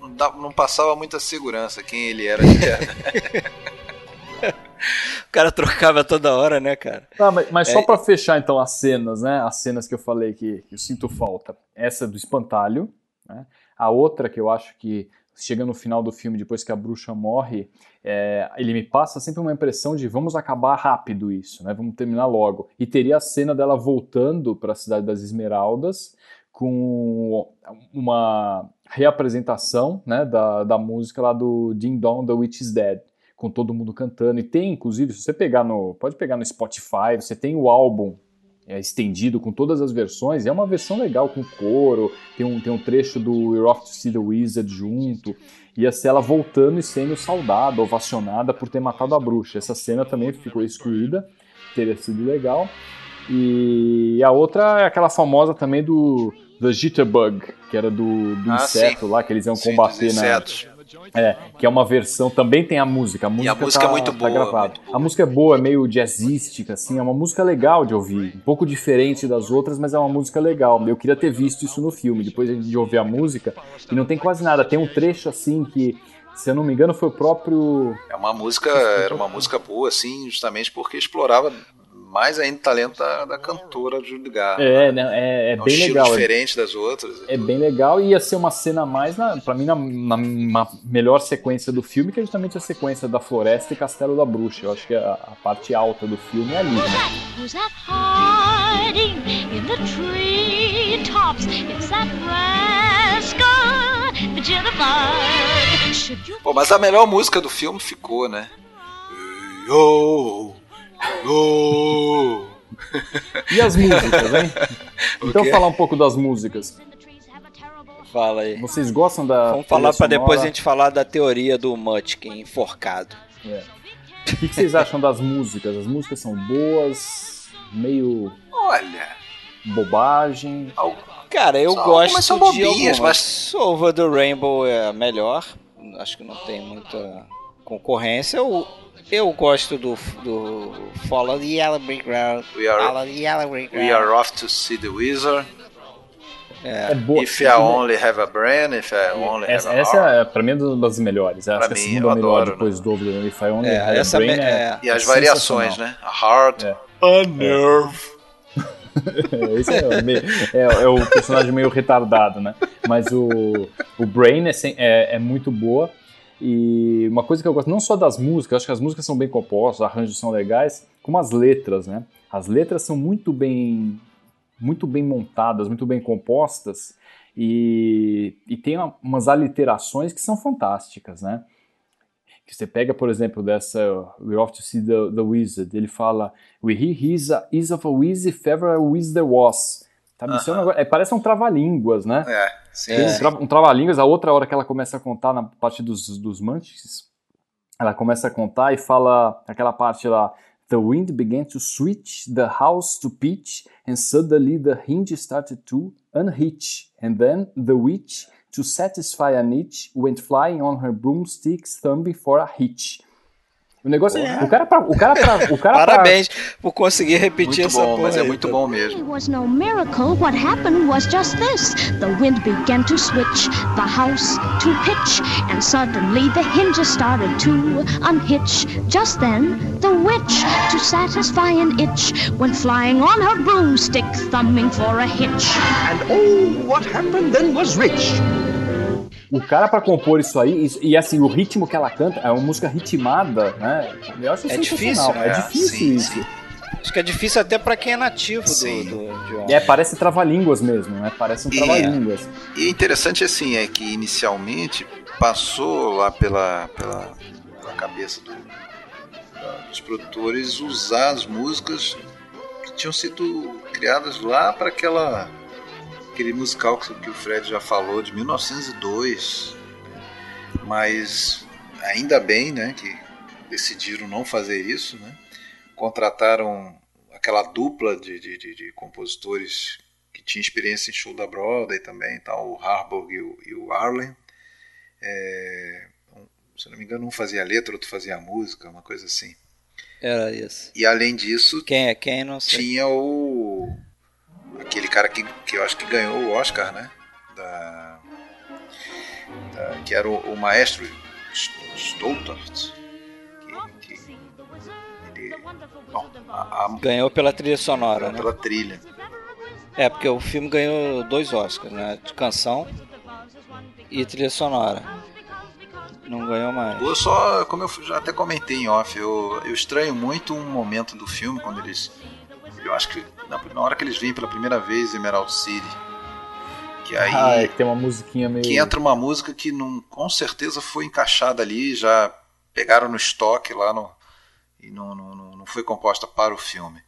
D: não, não passava muita segurança quem ele era.
B: o cara trocava toda hora, né, cara?
C: Tá, mas, mas é, só para fechar então as cenas, né? As cenas que eu falei que, que eu sinto falta. Essa do espantalho, né? A outra que eu acho que chega no final do filme, depois que a bruxa morre, é, ele me passa sempre uma impressão de vamos acabar rápido isso, né? Vamos terminar logo. E teria a cena dela voltando para a cidade das Esmeraldas com uma reapresentação né, da, da música lá do Ding Dong, The Witch is Dead, com todo mundo cantando. E tem, inclusive, se você pegar no. Pode pegar no Spotify, você tem o álbum é, estendido com todas as versões. É uma versão legal com coro, tem um, tem um trecho do We're Off to See the Wizard junto. Ia ser ela voltando e sendo saudada, ovacionada por ter matado a bruxa. Essa cena também ficou excluída, teria sido legal. E a outra é aquela famosa também do The Jitterbug, que era do, do ah, inseto sim. lá, que eles iam sim, combater na. É, que é uma versão, também tem a música. A música,
D: e a música
C: tá,
D: é muito
C: tá
D: boa.
C: Muito a música é boa, é meio jazzística, assim, é uma música legal de ouvir. Um pouco diferente das outras, mas é uma música legal. Eu queria ter visto isso no filme, depois de ouvir a música, e não tem quase nada. Tem um trecho assim que se eu não me engano, foi o próprio.
D: É uma música, era uma música boa, assim, justamente porque explorava mais ainda talento da, da cantora Julie Garland.
C: É, né? é, é, é bem
D: um
C: legal.
D: diferente das outras.
C: É bem legal e ia ser uma cena mais, na, pra mim, na, na melhor sequência do filme, que é justamente a sequência da floresta e Castelo da Bruxa. Eu acho que a, a parte alta do filme é ali, né?
D: Pô, mas a melhor música do filme ficou, né? Yo, Oh!
C: e as músicas, hein? Então falar um pouco das músicas.
B: Fala aí.
C: Vocês gostam da.
B: Vamos falar para depois a gente falar da teoria do Mutkin enforcado.
C: É. O que, que vocês acham das músicas? As músicas são boas, meio.
D: Olha.
C: Bobagem.
B: Cara, eu gosto são bobinhas, de mas Over the Rainbow é a melhor. Acho que não tem muita concorrência. O eu gosto do, do Follow the Yellow Brick Road.
D: We are,
B: Follow the Yellow Brick
D: Road. We are off to see the wizard.
C: É. é boa.
D: If I only have a brain, if I only
C: essa,
D: have a
C: Essa é, pra mim, é uma das melhores. Acho pra que a segunda melhor adoro, depois né? do Over If I only é, have a brain. É,
D: é, e as variações, né? A heart,
C: é.
D: a nerve.
C: Esse é, meio, é, é, o personagem meio retardado, né? Mas o, o Brain é, é, é muito boa. E uma coisa que eu gosto não só das músicas, acho que as músicas são bem compostas, os arranjos são legais, como as letras, né? As letras são muito bem muito bem montadas, muito bem compostas e, e tem umas aliterações que são fantásticas, né? Que você pega, por exemplo, dessa We're off to see the, the wizard, ele fala We hear he's, a, of a wizard if a wizard was. Tá, uh -huh. é, parece um trava-línguas, né?
D: É, sim,
C: Tem um, tra um trava-línguas, a outra hora que ela começa a contar na parte dos, dos manches, ela começa a contar e fala aquela parte lá, The wind began to switch the house to pitch, and suddenly the hinge started to unhitch, and then the witch, to satisfy a niche, went flying on her broomsticks, thumbing for a hitch. O negócio é. O cara pra, o cara pra, o cara
B: Parabéns pra... por conseguir repetir
D: muito
B: essa
D: bom,
B: porra.
D: Mas é muito bom mesmo. It
E: was no miracle. What happened was just this. The wind began to switch, the house to pitch, and suddenly the hinges started to unhitch. Just then, the witch, to satisfy an itch, went flying on her broomstick, thumbing for a hitch.
F: And oh, what happened then was rich.
C: O cara para compor isso aí, e, e, assim, o ritmo que ela canta é uma música ritmada, né? Eu acho
B: é difícil,
C: né? É difícil sim, isso. Sim.
B: Acho que é difícil até para quem é nativo do, do idioma.
C: É, parece trava-línguas mesmo, né? Parece um trava-línguas.
D: E, e interessante assim é que inicialmente passou lá pela, pela, pela cabeça do, dos produtores usar as músicas que tinham sido criadas lá para aquela aquele musical que, o Fred já falou, de 1902. Mas ainda bem né, que decidiram não fazer isso. Né? Contrataram aquela dupla de, de, de, de compositores que tinha experiência em show da Broadway também, tá? o Harburg e o, e o Arlen. É, se não me engano, um fazia a letra, outro fazia a música, uma coisa assim.
B: Era isso.
D: E além disso,
B: quem é quem não sei.
D: Tinha o aquele cara que, que eu acho que ganhou o Oscar, né? Da, da que era o, o maestro. Que, que ele, bom, a, a,
B: ganhou pela trilha sonora, né?
D: Pela trilha.
B: É, porque o filme ganhou dois Oscars, né? De canção e trilha sonora. Não ganhou mais.
D: Eu só, como eu já até comentei em off, eu, eu estranho muito um momento do filme quando eles. Eu acho que na, na hora que eles vêm pela primeira vez em Emerald City. Que aí.
C: Ah, é que tem uma musiquinha meio.
D: Que entra uma música que não, com certeza foi encaixada ali, já pegaram no estoque lá no. E não, não, não foi composta para o filme.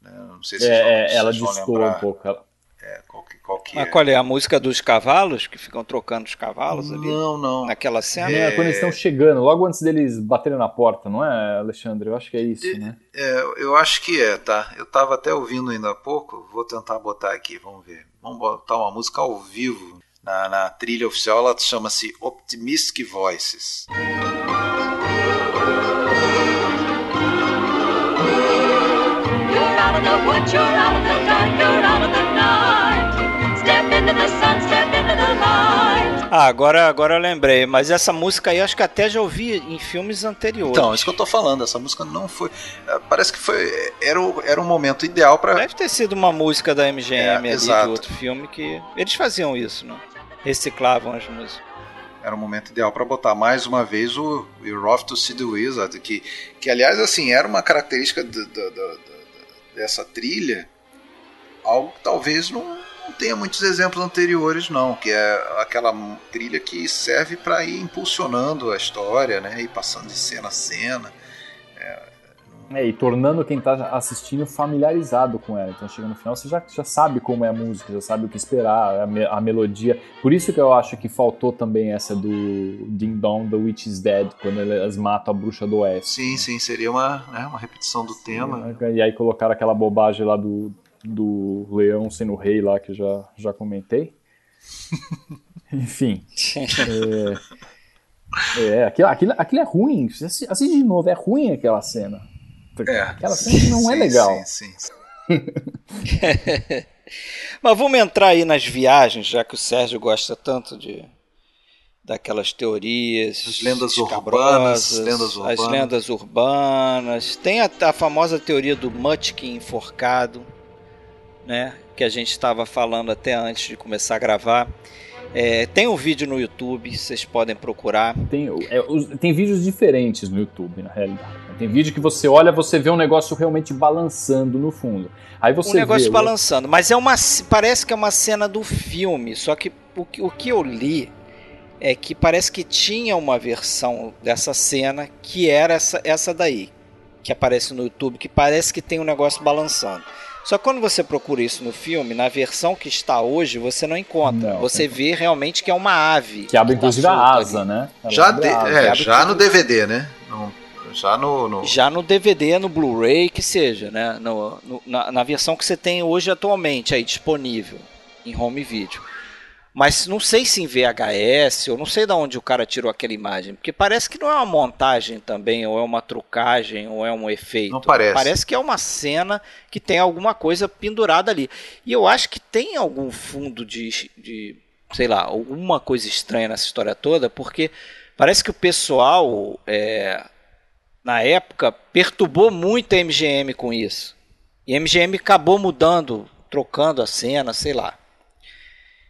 D: Né, não sei se
C: é, vão, ela distorce um pouco. Ela...
D: É, qual que, qual que
B: Mas
D: é?
B: qual é? A música dos cavalos, que ficam trocando os cavalos ali?
D: Não, não.
B: Naquela cena?
C: É, quando eles estão chegando, logo antes deles baterem na porta, não é, Alexandre? Eu acho que é isso,
D: é,
C: né?
D: É, eu acho que é, tá? Eu tava até ouvindo ainda há pouco, vou tentar botar aqui, vamos ver. Vamos botar uma música ao vivo. Na, na trilha oficial ela chama-se Optimistic Voices. You're out of the woods, you're out of the dark,
B: Ah, agora, agora eu lembrei, mas essa música aí acho que até já ouvi em filmes anteriores.
D: Então, isso que eu tô falando, essa música não foi. é, Parece que foi. Era, o, era um momento ideal para
B: Deve ter sido uma música da MGM
D: É,
B: ali de outro filme que. Eles faziam isso, né? Reciclavam as músicas.
D: era o momento ideal para botar mais uma vez o You're Off to See the Wizard, que, que aliás assim era uma característica do- do- do- dessa trilha, algo que talvez não, não tenha muitos exemplos anteriores não, que é aquela trilha que serve para ir impulsionando a história, né, e passando de cena a cena.
C: É, e tornando quem tá assistindo familiarizado com ela. Então chega no final, você já, já sabe como é a música, já sabe o que esperar, a, me- a melodia. Por isso que eu acho que faltou também essa do Ding Dong, The Witch is Dead, quando elas matam a bruxa do oeste.
D: Sim, sim, seria uma, né, uma repetição do tema.
C: E aí colocaram aquela bobagem lá do, do leão sendo rei lá, que eu já, já comentei. Enfim. É, é, aquilo, aquilo, aquilo é ruim. Você assi- assiste de novo, é ruim aquela cena.
D: É,
C: Aquela cena não é
D: sim,
C: legal.
D: Sim, sim.
B: Mas vamos entrar aí nas viagens, já que o Sérgio gosta tanto de daquelas teorias,
D: As lendas urbanas, lendas
B: as
D: urbanas.
B: lendas urbanas. Tem a, a famosa teoria do Mutkin enforcado, né? Que a gente estava falando até antes de começar a gravar. É, tem um vídeo no YouTube, vocês podem procurar.
C: Tem, é, tem vídeos diferentes no YouTube, na realidade. Tem vídeo que você olha, você vê um negócio realmente balançando no fundo. Aí você
B: um negócio
C: vê,
B: balançando, mas é uma parece que é uma cena do filme, só que o, que- o que eu li é que parece que tinha uma versão dessa cena que era essa, essa daí, que aparece no YouTube, que parece que tem um negócio balançando. Só que quando você procura isso no filme, na versão que está hoje, você não encontra.
C: Não,
B: você vê realmente que é uma ave.
C: Que abre
B: tá
C: inclusive a
B: solta
C: asa,
B: ali.
C: né? Ela
D: Já, de-
C: a asa.
D: é, já no DVD, né? No- já no, no-
B: Já no DVD, no Blu-ray, que seja, né? No, no- na, na versão que você tem hoje atualmente aí disponível em home video. Mas não sei se em VHS, eu não sei de onde o cara tirou aquela imagem, porque parece que não é uma montagem também, ou é uma trucagem, ou é um efeito.
D: Não parece.
B: Parece que é uma cena que tem alguma coisa pendurada ali. E eu acho que tem algum fundo de, de sei lá, alguma coisa estranha nessa história toda, porque parece que o pessoal é, na época, perturbou muito a MGM com isso. E a MGM acabou mudando, trocando a cena, sei lá.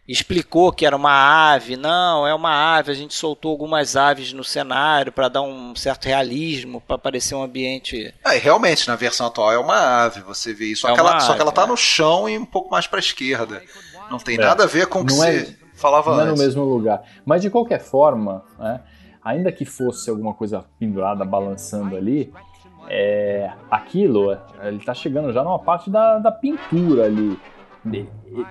B: Explicou que era uma ave, não, é uma ave, a gente soltou algumas aves no cenário para dar um certo realismo, para parecer um ambiente.
D: E realmente, na versão atual é uma ave, você vê isso. Só,
B: É
D: que, ela,
B: uma
D: só que ela
B: ave,
D: tá
B: é.
D: no chão e um pouco mais pra esquerda. Não tem
C: É.
D: nada a ver com o que
C: Não é-
D: você falava
C: não é no
D: antes.
C: mesmo lugar. Mas de qualquer forma, né, ainda que fosse alguma coisa pendurada, balançando ali, é, aquilo, ele tá chegando já numa parte da, da pintura ali.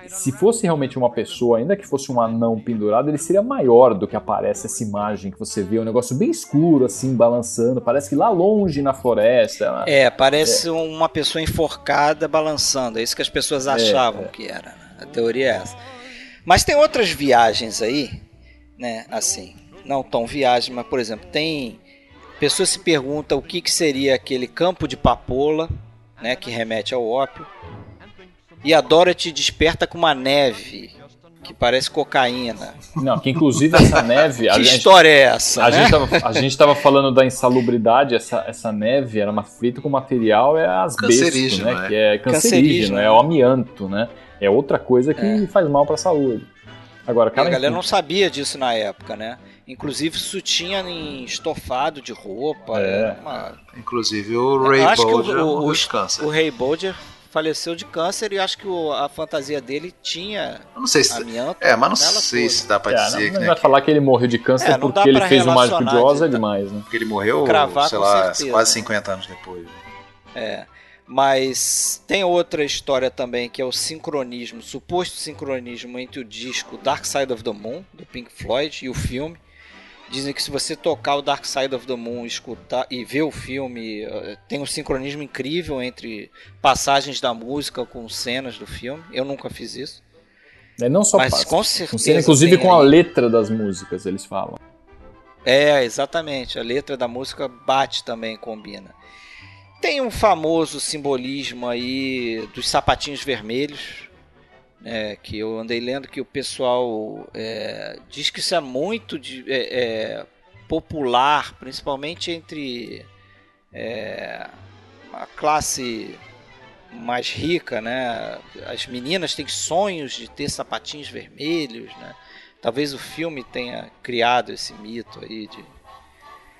C: Se fosse realmente uma pessoa, ainda que fosse um anão pendurado, ele seria maior do que aparece essa imagem que você vê, um negócio bem escuro, assim, balançando. Parece que lá longe na floresta.
B: É, parece é. uma pessoa enforcada balançando. É isso que as pessoas é, achavam é. que era. Né? A teoria é essa. Mas tem outras viagens aí, né? Assim, não tão viagem, mas por exemplo, tem pessoas se perguntam o que, que seria aquele campo de papoula, né? Que remete ao ópio e a Dorothy desperta com uma neve que parece cocaína.
C: Não, que inclusive essa neve.
B: que gente, história é essa?
C: A, né? gente tava, a gente tava falando da insalubridade, essa, essa neve era uma feita com material é asbesto, né? É. Que é cancerígeno, cancerígeno, é o amianto, né? É outra coisa que é. faz mal para a saúde. Agora,
B: cara, a galera não sabia disso na época, né? Inclusive isso tinha em estofado de roupa. É.
D: Uma... Inclusive o Ray Bolger o, o, o,
B: o Ray Bolger faleceu de câncer e acho que o, a fantasia dele tinha
D: eu não sei se amianto. É, mas não sei toda. se dá pra é, dizer
C: não,
D: que. Não
C: vai falar que ele morreu de câncer é, porque ele fez o Mágico de Oz é demais, né?
D: Porque ele morreu, Cravar, sei lá, certeza. quase 50 anos depois.
B: É. Mas tem outra história também que é o sincronismo, suposto sincronismo entre o disco Dark Side of the Moon, do Pink Floyd, e o filme. Dizem que se você tocar o Dark Side of the Moon escutar e ver o filme, eh, tem um sincronismo incrível entre passagens da música com cenas do filme. Eu nunca fiz isso.
C: É não só Mas com certeza. inclusive com a letra das músicas, eles falam.
B: É, exatamente. A letra da música bate também, combina. Tem um famoso simbolismo aí dos sapatinhos vermelhos, é, que eu andei lendo que o pessoal é, diz que isso é muito de, é, é popular, principalmente entre é, a classe mais rica, né? As meninas têm sonhos de ter sapatinhos vermelhos, né? Talvez o filme tenha criado esse mito aí de.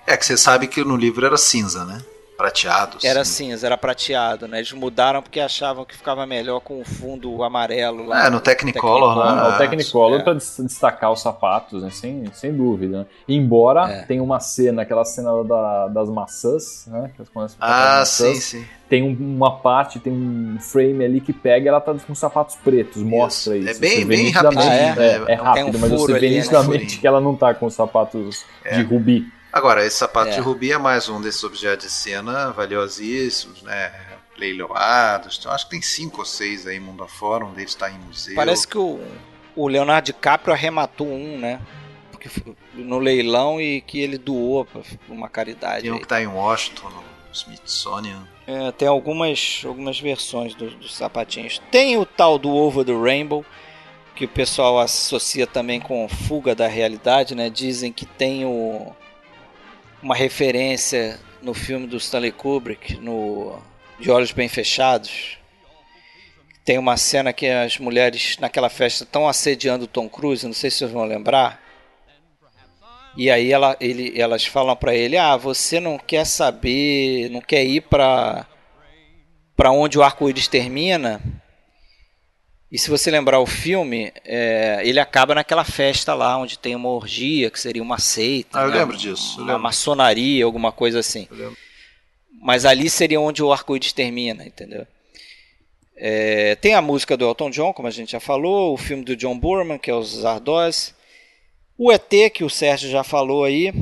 D: É que você sabe que no livro era cinza, né? Prateado.
B: Era cinza, era prateado, né? Eles mudaram porque achavam que ficava melhor com o fundo amarelo lá.
D: É, no Technicolor, Technicolor
C: né? O Technicolor é. para destacar os sapatos, né? Sem, sem dúvida. Né? Embora é. tenha uma cena, aquela cena da, das maçãs, né?
D: ah, maçãs, sim, sim.
C: Tem uma parte, tem um frame ali que pega e ela tá com sapatos pretos, mostra isso. É
D: isso. bem, bem rapidinho. Ah,
C: é? É, é rápido, um mas você vê ali, né? nitidamente né? que ela não tá com sapatos de é. rubi.
D: Agora, esse sapato é. de rubi é mais um desses objetos de cena valiosíssimos, né? Leiloados. Então, acho que tem cinco ou seis aí mundo afora, um deles está em museu.
B: Parece que o, o Leonardo DiCaprio arrematou um, né? Porque no leilão e que ele doou para uma caridade.
D: Tem um que está em Washington, no Smithsonian.
B: É, tem algumas, algumas versões dos, dos sapatinhos. Tem o tal do Over the Rainbow, que o pessoal associa também com fuga da realidade, né? Dizem que tem o uma referência no filme do Stanley Kubrick, no De Olhos Bem Fechados. Tem uma cena que as mulheres naquela festa estão assediando o Tom Cruise, não sei se vocês vão lembrar. E aí ela, ele, elas falam para ele: "Ah, você não quer saber, não quer ir para para onde o arco-íris termina?" E se você lembrar o filme, é, ele acaba naquela festa lá onde tem uma orgia, que seria uma seita.
D: Ah, eu né? lembro disso.
B: Eu uma lembro. maçonaria, alguma coisa assim. Mas ali seria onde o arco-íris termina, entendeu? É, tem a música do Elton John, como a gente já falou, o filme do John Boorman, que é os Zardoz, o ET, que o Sérgio já falou aí,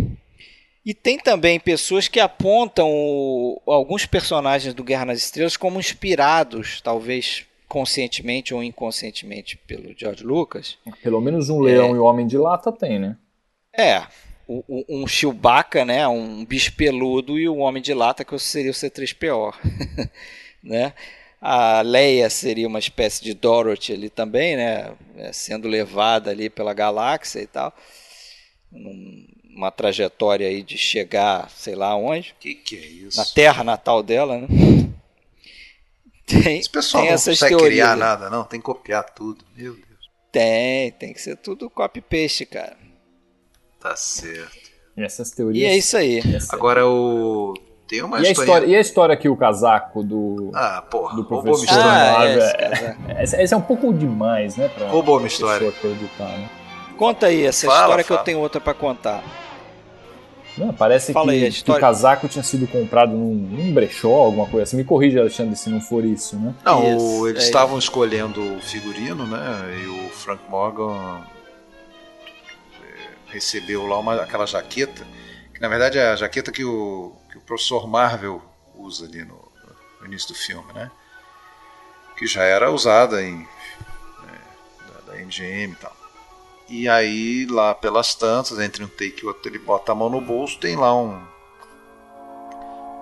B: e tem também pessoas que apontam o, alguns personagens do Guerra nas Estrelas como inspirados, talvez conscientemente ou inconscientemente pelo George Lucas.
C: Pelo menos um leão é, e o homem de lata tem, né?
B: É, um Chewbacca, né, um bicho peludo e o homem de lata que seria o C3PO, né? A Leia seria uma espécie de Dorothy ali também, né, é, sendo levada ali pela galáxia e tal. Uma trajetória aí de chegar, sei lá onde.
D: Que que é isso?
B: Na terra natal dela, né?
D: Tem, Esse pessoal tem não consegue criar nada, não. Tem que copiar tudo. Meu Deus.
B: Tem, tem que ser tudo copy-paste, cara.
D: Tá certo.
C: E essas teorias.
B: E é isso aí.
D: Agora o. Tem uma e
C: a história. E a história que o casaco do.
D: Ah, porra.
C: Do professor ah, é, é, esse, esse é um pouco demais, né? Pra
D: roubou uma história.
C: Acreditar, né?
B: Conta aí essa fala, história fala. que eu tenho outra para contar.
C: Não, parece que,
B: aí,
C: que o casaco tinha sido comprado num, num brechó, alguma coisa assim. Me corrija, Alexandre, se não for isso, né?
D: Não,
B: Isso,
D: eles
B: é
D: estavam escolhendo o figurino, né? E o Frank Morgan é, recebeu lá uma, aquela jaqueta, que na verdade é a jaqueta que o, que o professor Marvel usa ali no, no início do filme, né? Que já era usada em é, da, da MGM e tal. E aí, lá pelas tantas, entre um take e outro, ele bota a mão no bolso, tem lá um.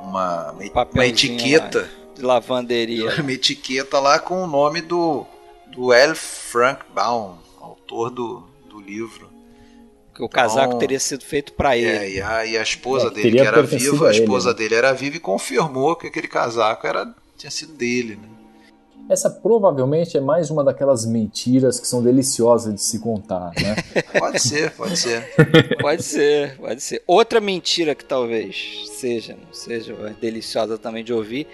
D: Uma, uma
B: papelzinho
D: etiqueta
B: De lavanderia.
D: uma etiqueta lá com o nome do, do L. Frank Baum, autor do, do livro.
B: Que o casaco
D: Então,
B: teria sido feito pra ele.
D: É, e, a, e a esposa
C: É,
D: dele, que era viva, a
C: a ele,
D: esposa
C: né?
D: dele era viva e confirmou que aquele casaco era, tinha sido dele. Né?
C: Essa provavelmente é mais uma daquelas mentiras que são deliciosas de se contar, né?
D: Pode ser, pode ser.
B: Pode ser, pode ser. Outra mentira que talvez seja, não seja mas deliciosa também de ouvir,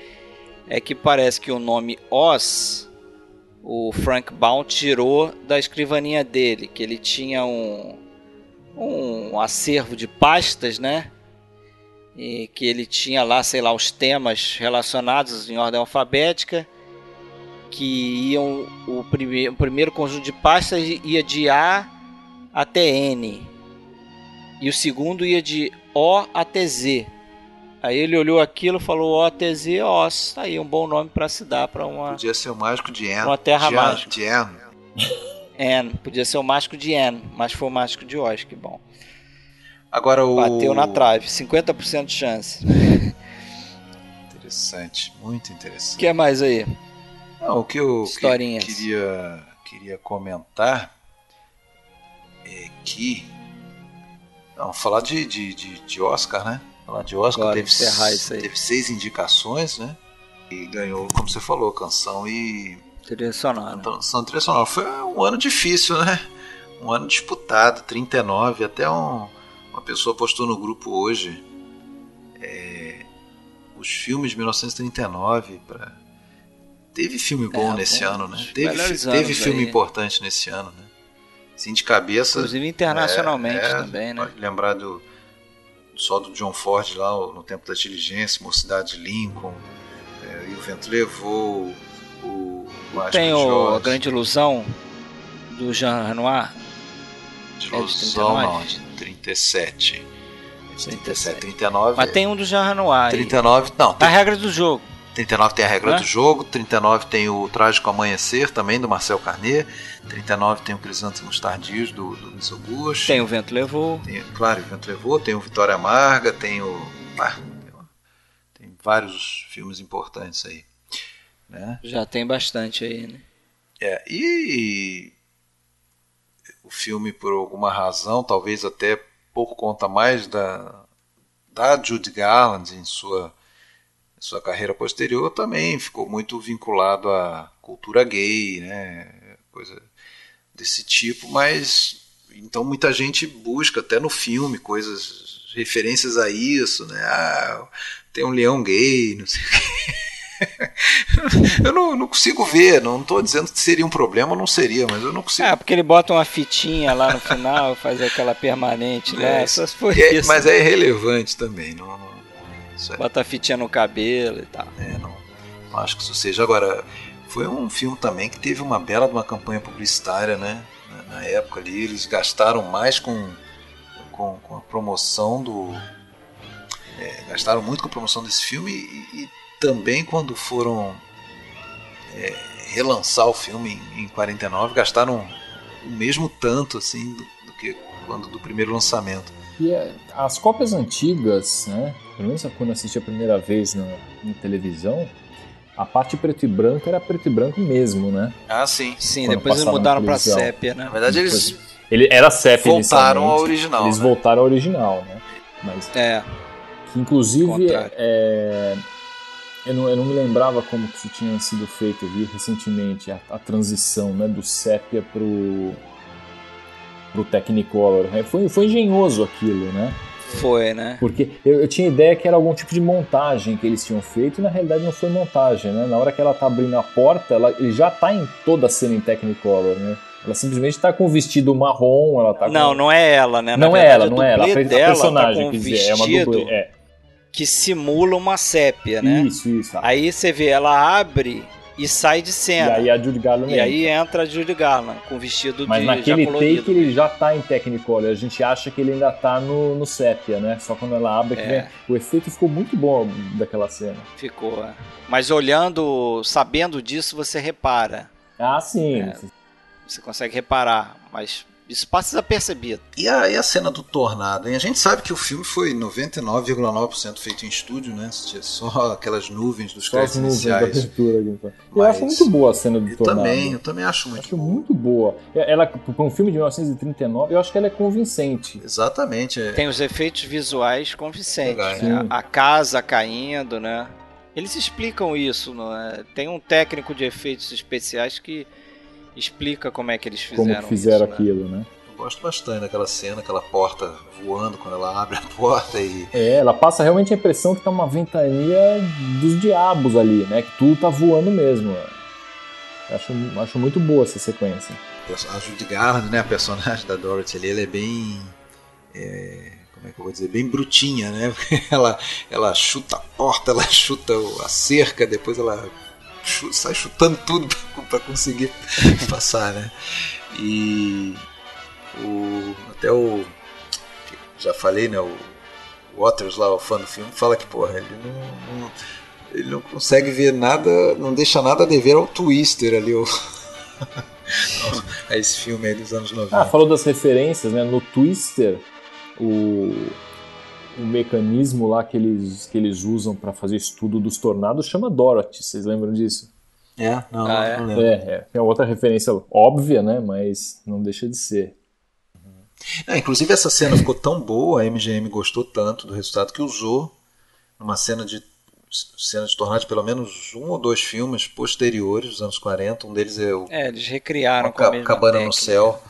B: é que parece que o nome Oz, o Frank Baum tirou da escrivaninha dele, que ele tinha um, um acervo de pastas, né? E que ele tinha lá, sei lá, os temas relacionados em ordem alfabética, que iam o, prime o primeiro conjunto de pastas ia de A até N. E o segundo ia de O até Z. Aí ele olhou aquilo e falou O até Z, Os. Tá aí um bom nome para se dar para uma
D: Podia ser o mágico de Anne.
B: Uma terra
D: de
B: mágica.
D: De Anne.
B: N. Podia ser o mágico de N, mas foi o mágico de Oz, que bom.
D: Agora o.
B: Bateu na trave, 50% de chance.
D: Interessante, muito
B: O
D: interessante.
B: que é mais aí?
D: Não, o que eu
B: Historinhas.
D: queria, queria comentar é que. Não, falar de, de, de, de Oscar, né? Falar de Oscar
B: Bora
D: teve,
B: encerrar isso aí.
D: teve seis indicações, né? E ganhou, como você falou, canção e.
B: Trilha sonora.
D: Canção trilha sonora. Foi um ano difícil, né? Um ano disputado, 39. Até um, uma pessoa postou no grupo hoje é, os filmes de 1939 para Teve filme bom
B: É,
D: nesse
B: bom,
D: ano, né? Teve, teve filme
B: aí.
D: importante nesse ano, né? Assim, de cabeça.
B: Inclusive internacionalmente
D: é, é,
B: também, né?
D: Pode lembrar do, só do John Ford lá o- no Tempo da Diligência, Mocidade de Lincoln, é, E o Vento Levou, o Mágico
B: Tem o A Grande Ilusão do Jean Renoir.
D: de
B: é
D: Ilusão,
B: 39?
D: não, de 37. É de 37, 39.
B: Mas tem um do Jean Renoir. aí.
D: 39, não,
B: A
D: tem,
B: regra do jogo.
D: 39 tem a regra
B: Né?
D: do jogo, 39 tem o Trágico Amanhecer, também do Marcel Carnet, 39 tem o Crisântemos Tardios, do, do Luiz Augusto.
B: Tem o Vento Levou.
D: Tem, claro, o Vento Levou, tem o Vitória Amarga, tem o. ah, tem, vários filmes importantes aí. Né?
B: Já tem bastante aí, né?
D: É, e o filme, por alguma razão, talvez até por conta mais da, da Judy Garland em sua, sua carreira posterior, também ficou muito vinculado à cultura gay, né? coisa desse tipo, mas então muita gente busca até no filme coisas, referências a isso, né? Ah, tem um leão gay, não sei o quê. Eu não, não consigo ver, não estou dizendo que seria um problema, não seria, mas eu não consigo.
B: Ah, porque ele bota uma fitinha lá no final, faz aquela permanente lá.
D: É,
B: Só se for
D: É,
B: isso.
D: mas é irrelevante também. Não, não- isso é-
B: Bota a fitinha no cabelo e tal.
D: é, não, não acho que isso seja. Agora, foi um filme também que teve uma bela de uma campanha publicitária, né? Na, na época ali, eles gastaram mais com, com, com a promoção do. é, gastaram muito com a promoção desse filme e, e também quando foram é, relançar o filme em, em 49, gastaram o mesmo tanto assim do, do que quando do primeiro lançamento.
C: E é, as cópias antigas, né? Pelo menos quando eu assisti a primeira vez na, em televisão, a parte preto e branco era preto e branco mesmo, né?
D: Ah, sim.
B: Sim,
C: Quando
B: depois eles
C: na
B: mudaram pra
C: televisão.
B: sépia, né?
D: Na verdade, eles
C: Ele era CEP
D: voltaram ao original.
C: Eles
D: né?
C: voltaram ao original, né? Mas
B: É,
C: que inclusive é, eu, não, eu não me lembrava como que isso tinha sido feito, eu vi recentemente a, a transição né, do sépia pro, pro Technicolor. né? Foi, foi engenhoso aquilo, né?
B: foi, né?
C: Porque eu, eu tinha ideia que era algum tipo de montagem que eles tinham feito e na realidade não foi montagem, né? Na hora que ela tá abrindo a porta, ela, ele já tá em toda a cena em Technicolor, né? Ela simplesmente tá com o vestido marrom, ela tá
B: Não,
C: com...
B: não é ela, né? Na
C: não é
B: verdade,
C: ela, não é ela. A,
B: dela
C: personagem,
B: tá
C: quer dizer, é uma
B: vestido
C: dublê. É.
B: que simula uma sépia, né?
C: Isso, isso.
B: Aí você vê, ela abre e sai de
C: E
B: cena.
C: aí a Judy Garland
B: E
C: entra.
B: aí entra a Judy Garland com vestido
C: Mas
B: de
C: naquele
B: já colorido.
C: take ele já tá em Technicolor. A gente acha que ele ainda tá no, no sépia, né? Só quando ela abre que
B: É.
C: vem. O efeito ficou muito bom daquela cena.
B: Ficou. é. Mas olhando, sabendo disso, você repara.
C: Ah, sim.
B: É. Você consegue reparar, mas isso passa desapercebido.
D: E a, e a cena do tornado, hein? A gente sabe que o filme foi 99,9% feito em estúdio, né? Tinha só aquelas nuvens dos créditos
C: nuvens da
D: iniciais.
C: abertura. então. Eu
D: Mas-
C: acho muito boa a cena do
D: Eu
C: tornado.
D: também, eu também acho muito
C: Acho
D: bom.
C: muito boa. Ela, para um filme de 1939, eu acho que ela é convincente.
D: Exatamente. é.
B: Tem os efeitos visuais convincentes. Né?
C: Sim.
B: A casa caindo, né? Eles explicam isso, não é? Tem um técnico de efeitos especiais que explica como é que eles fizeram
C: como que fizeram
B: isso, né?
C: aquilo, né?
D: Eu gosto bastante daquela cena, aquela porta voando quando ela abre a porta e.
C: É, ela passa realmente a impressão que tá uma ventania dos diabos ali, né? Que tudo tá voando mesmo. Acho, acho muito boa essa sequência.
D: A Judy Garland, né, a personagem da Dorothy ali, ela é bem. é, como é que eu vou dizer? Bem brutinha, né? Ela, ela chuta a porta, ela chuta a cerca, depois ela sai chutando tudo para conseguir passar, né? E o, até o. Já falei, né? O Waters lá, o fã do filme, fala que, porra, ele não- não ele não consegue ver nada, não deixa nada a dever ao Twister ali, o, a esse filme aí dos anos 90.
C: Ah, falou das referências, né? No Twister, o, o mecanismo lá que eles, que eles usam para fazer estudo dos tornados chama Dorothy. Vocês lembram disso?
D: É, não,
B: Ah, é?
D: não lembro.
C: É, é, é outra referência óbvia, né? Mas não deixa de ser.
D: É, inclusive essa cena ficou tão boa, a MGM gostou tanto do resultado que usou numa cena de cena de tornado de pelo menos um ou dois filmes posteriores dos anos 40. Um deles é o
B: É, eles recriaram
D: Uma
B: com a
D: Cabana no
B: técnica.
D: Céu.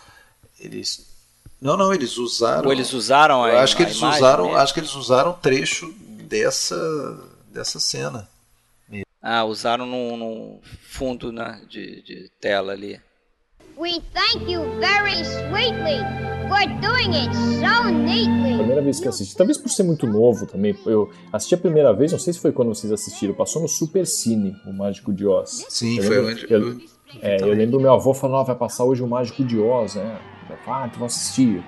D: Eles não, não, eles usaram.
B: Ou eles usaram a
D: Eu acho que
B: a
D: eles usaram,
B: mesmo?
D: acho que eles usaram trecho dessa dessa cena.
B: Ah, usaram no, no fundo né, de, de tela ali.
G: We thank you very sweetly for doing it so neatly.
C: primeira vez que eu assisti, talvez por ser muito novo também, eu assisti a primeira vez, não sei se foi quando vocês assistiram, passou no Super Cine, o Mágico de Oz.
D: Sim,
C: Eu
D: foi
C: lembro-
D: onde
C: eu- É, eu lembro meu avô falando, "Ah, vai passar hoje o Mágico de Oz, né? Ah, então vou assistir.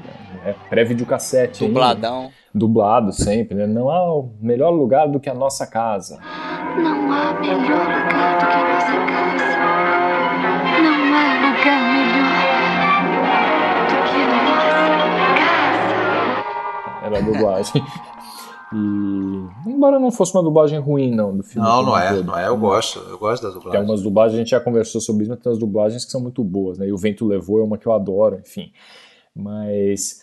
C: É, pré-videocassete. né?
B: Dubladão.
C: Dublado sempre, né? Não há melhor lugar do que a nossa casa.
E: Não há melhor lugar do que a nossa casa. Não há lugar melhor do que a nossa casa.
C: Era a dublagem. e. Embora não fosse uma dublagem ruim, não, do filme.
D: Não, não
C: um
D: é,
C: todo.
D: não é, eu gosto, eu gosto da
C: Tem
D: dublagem.
C: algumas dublagens, a gente já conversou sobre isso, mas tem umas dublagens que são muito boas, né? E o Vento Levou é uma que eu adoro, enfim. Mas.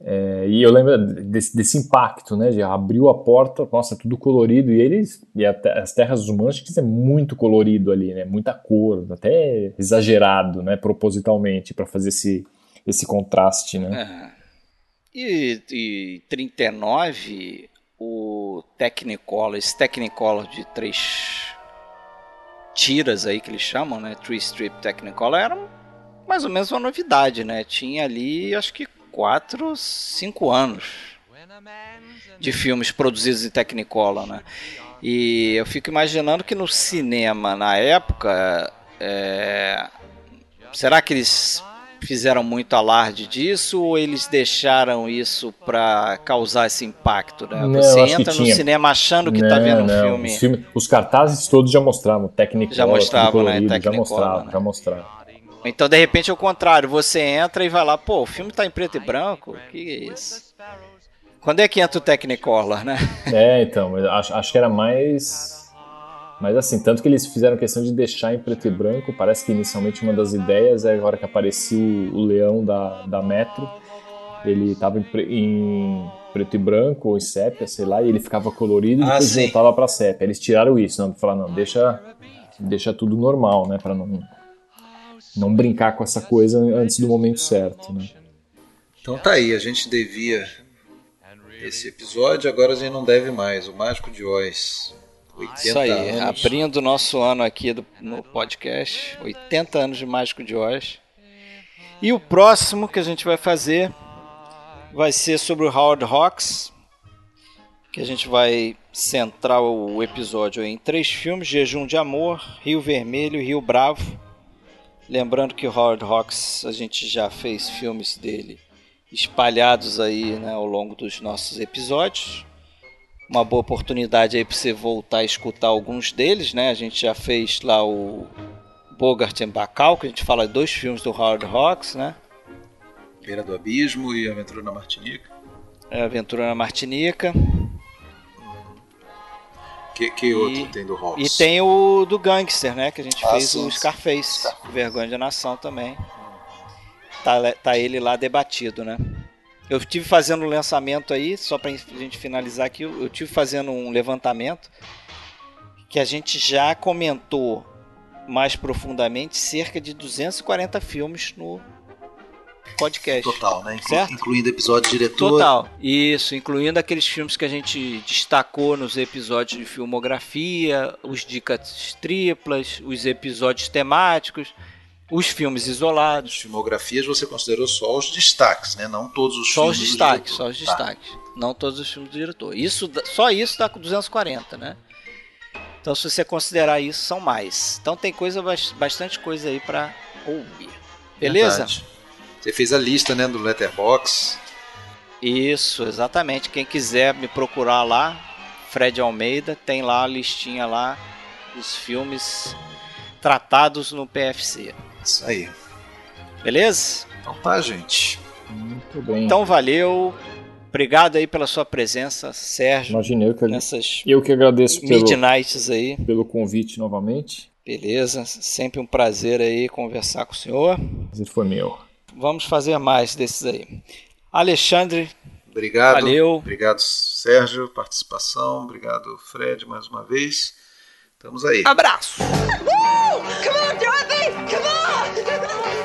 C: é, e eu lembro desse, desse impacto, né? De abriu a porta, nossa, tudo colorido. E eles. E as Terras dos Manches é muito colorido ali, né? Muita cor, até exagerado, né? Propositalmente, para fazer esse, esse contraste, né?
B: É. E, e 39, o Technicolor, esse Technicolor de três tiras aí que eles chamam, né? Three Strip Technicolor, era mais ou menos uma novidade, né? Tinha ali, acho que quatro, cinco anos de filmes produzidos em Technicolor, né? E eu fico imaginando que no cinema, na época, é, será que eles fizeram muito alarde disso ou eles deixaram isso pra causar esse impacto, né?
C: Não,
B: Você entra no cinema achando que tá
C: Não,
B: vendo um
C: não,
B: filme.
C: Os, filme- os cartazes todos já mostravam, Technicolor,
B: Já mostravam, né,
C: já mostravam,
B: né?
C: já mostravam.
B: Então, de repente, é o contrário. Você entra e vai lá, pô, o filme tá em preto e branco? Que é isso? Quando é que entra o Technicolor, né?
C: É, então, acho, acho que era mais. Mas assim, tanto que eles fizeram questão de deixar em preto e branco. Parece que inicialmente uma das ideias é agora que aparecia o, leão da, da Metro. Ele tava em, em preto e branco ou em sépia, sei lá, e ele ficava colorido e
D: Ah,
C: depois
D: sim.
C: voltava pra sépia. Eles tiraram isso, não, falaram, não, deixa, deixa tudo normal, né, pra não, não brincar com essa coisa antes do momento certo, né.
D: Então tá aí, a gente devia esse episódio, agora a gente não deve mais. O Mágico de Oz. 80
B: Isso aí,
D: anos.
B: abrindo o nosso ano aqui do- no podcast, 80 anos de Mágico de Oz. E o próximo que a gente vai fazer vai ser sobre o Howard Hawks, que a gente vai centrar o episódio em três filmes: Jejum de Amor, Rio Vermelho e Rio Bravo. Lembrando que o Howard Hawks a gente já fez filmes dele espalhados aí né, ao longo dos nossos episódios. Uma boa oportunidade aí para você voltar a escutar alguns deles, né? A gente já fez lá o Bogart em Bacal, que a gente fala de dois filmes do Howard Hawks, né?
D: Beira do Abismo e Aventura na Martinica.
B: É, Aventura na Martinica.
D: Que, que outro tem do Hawks?
B: E tem o do Gangster, né? Que a gente
D: Ah,
B: fez
D: sim,
B: o. Scarface,
D: Scarface.
B: Vergonha da Nação também. Tá, tá ele lá debatido, né? Eu tive fazendo um lançamento aí, só pra gente finalizar aqui, eu eu tive fazendo um levantamento que a gente já comentou mais profundamente cerca de 240 filmes no podcast.
D: Total, né? Inclu-
B: Certo?
D: Incluindo episódio diretor.
B: Total. Isso, incluindo aqueles filmes que a gente destacou nos episódios de filmografia, os dicas triplas, os episódios temáticos, os filmes
D: As
B: isolados.
D: filmografias você considerou só os destaques, né? Não todos os
B: Só os
D: filmes do
B: destaques, só os
D: Tá.
B: destaques. Não todos os filmes do diretor. Isso, só isso dá com 240, né? Então, se você considerar isso, são mais. Então, tem coisa bas- bastante coisa aí pra ouvir. Beleza?
D: Verdade. Você fez a lista, né, do Letterbox.
B: Isso, exatamente. Quem quiser me procurar lá, Fred Almeida, tem lá a listinha lá dos filmes tratados no PFC.
D: Isso aí.
B: Beleza?
D: Então tá, gente.
C: Muito bem.
B: Então valeu. Obrigado aí pela sua presença, Sérgio,
C: Imagina, eu que,
B: nessas
C: eu que agradeço pelo,
B: aí.
C: pelo convite novamente.
B: Beleza? Sempre um prazer aí conversar com o senhor.
C: Prazer foi meu.
B: Vamos fazer mais desses aí. Alexandre,
D: Obrigado.
B: Valeu.
D: Obrigado, Sérgio, participação. Obrigado, Fred, mais uma vez. Estamos aí.
B: abraço!
H: Come on, Dorothy! Come on!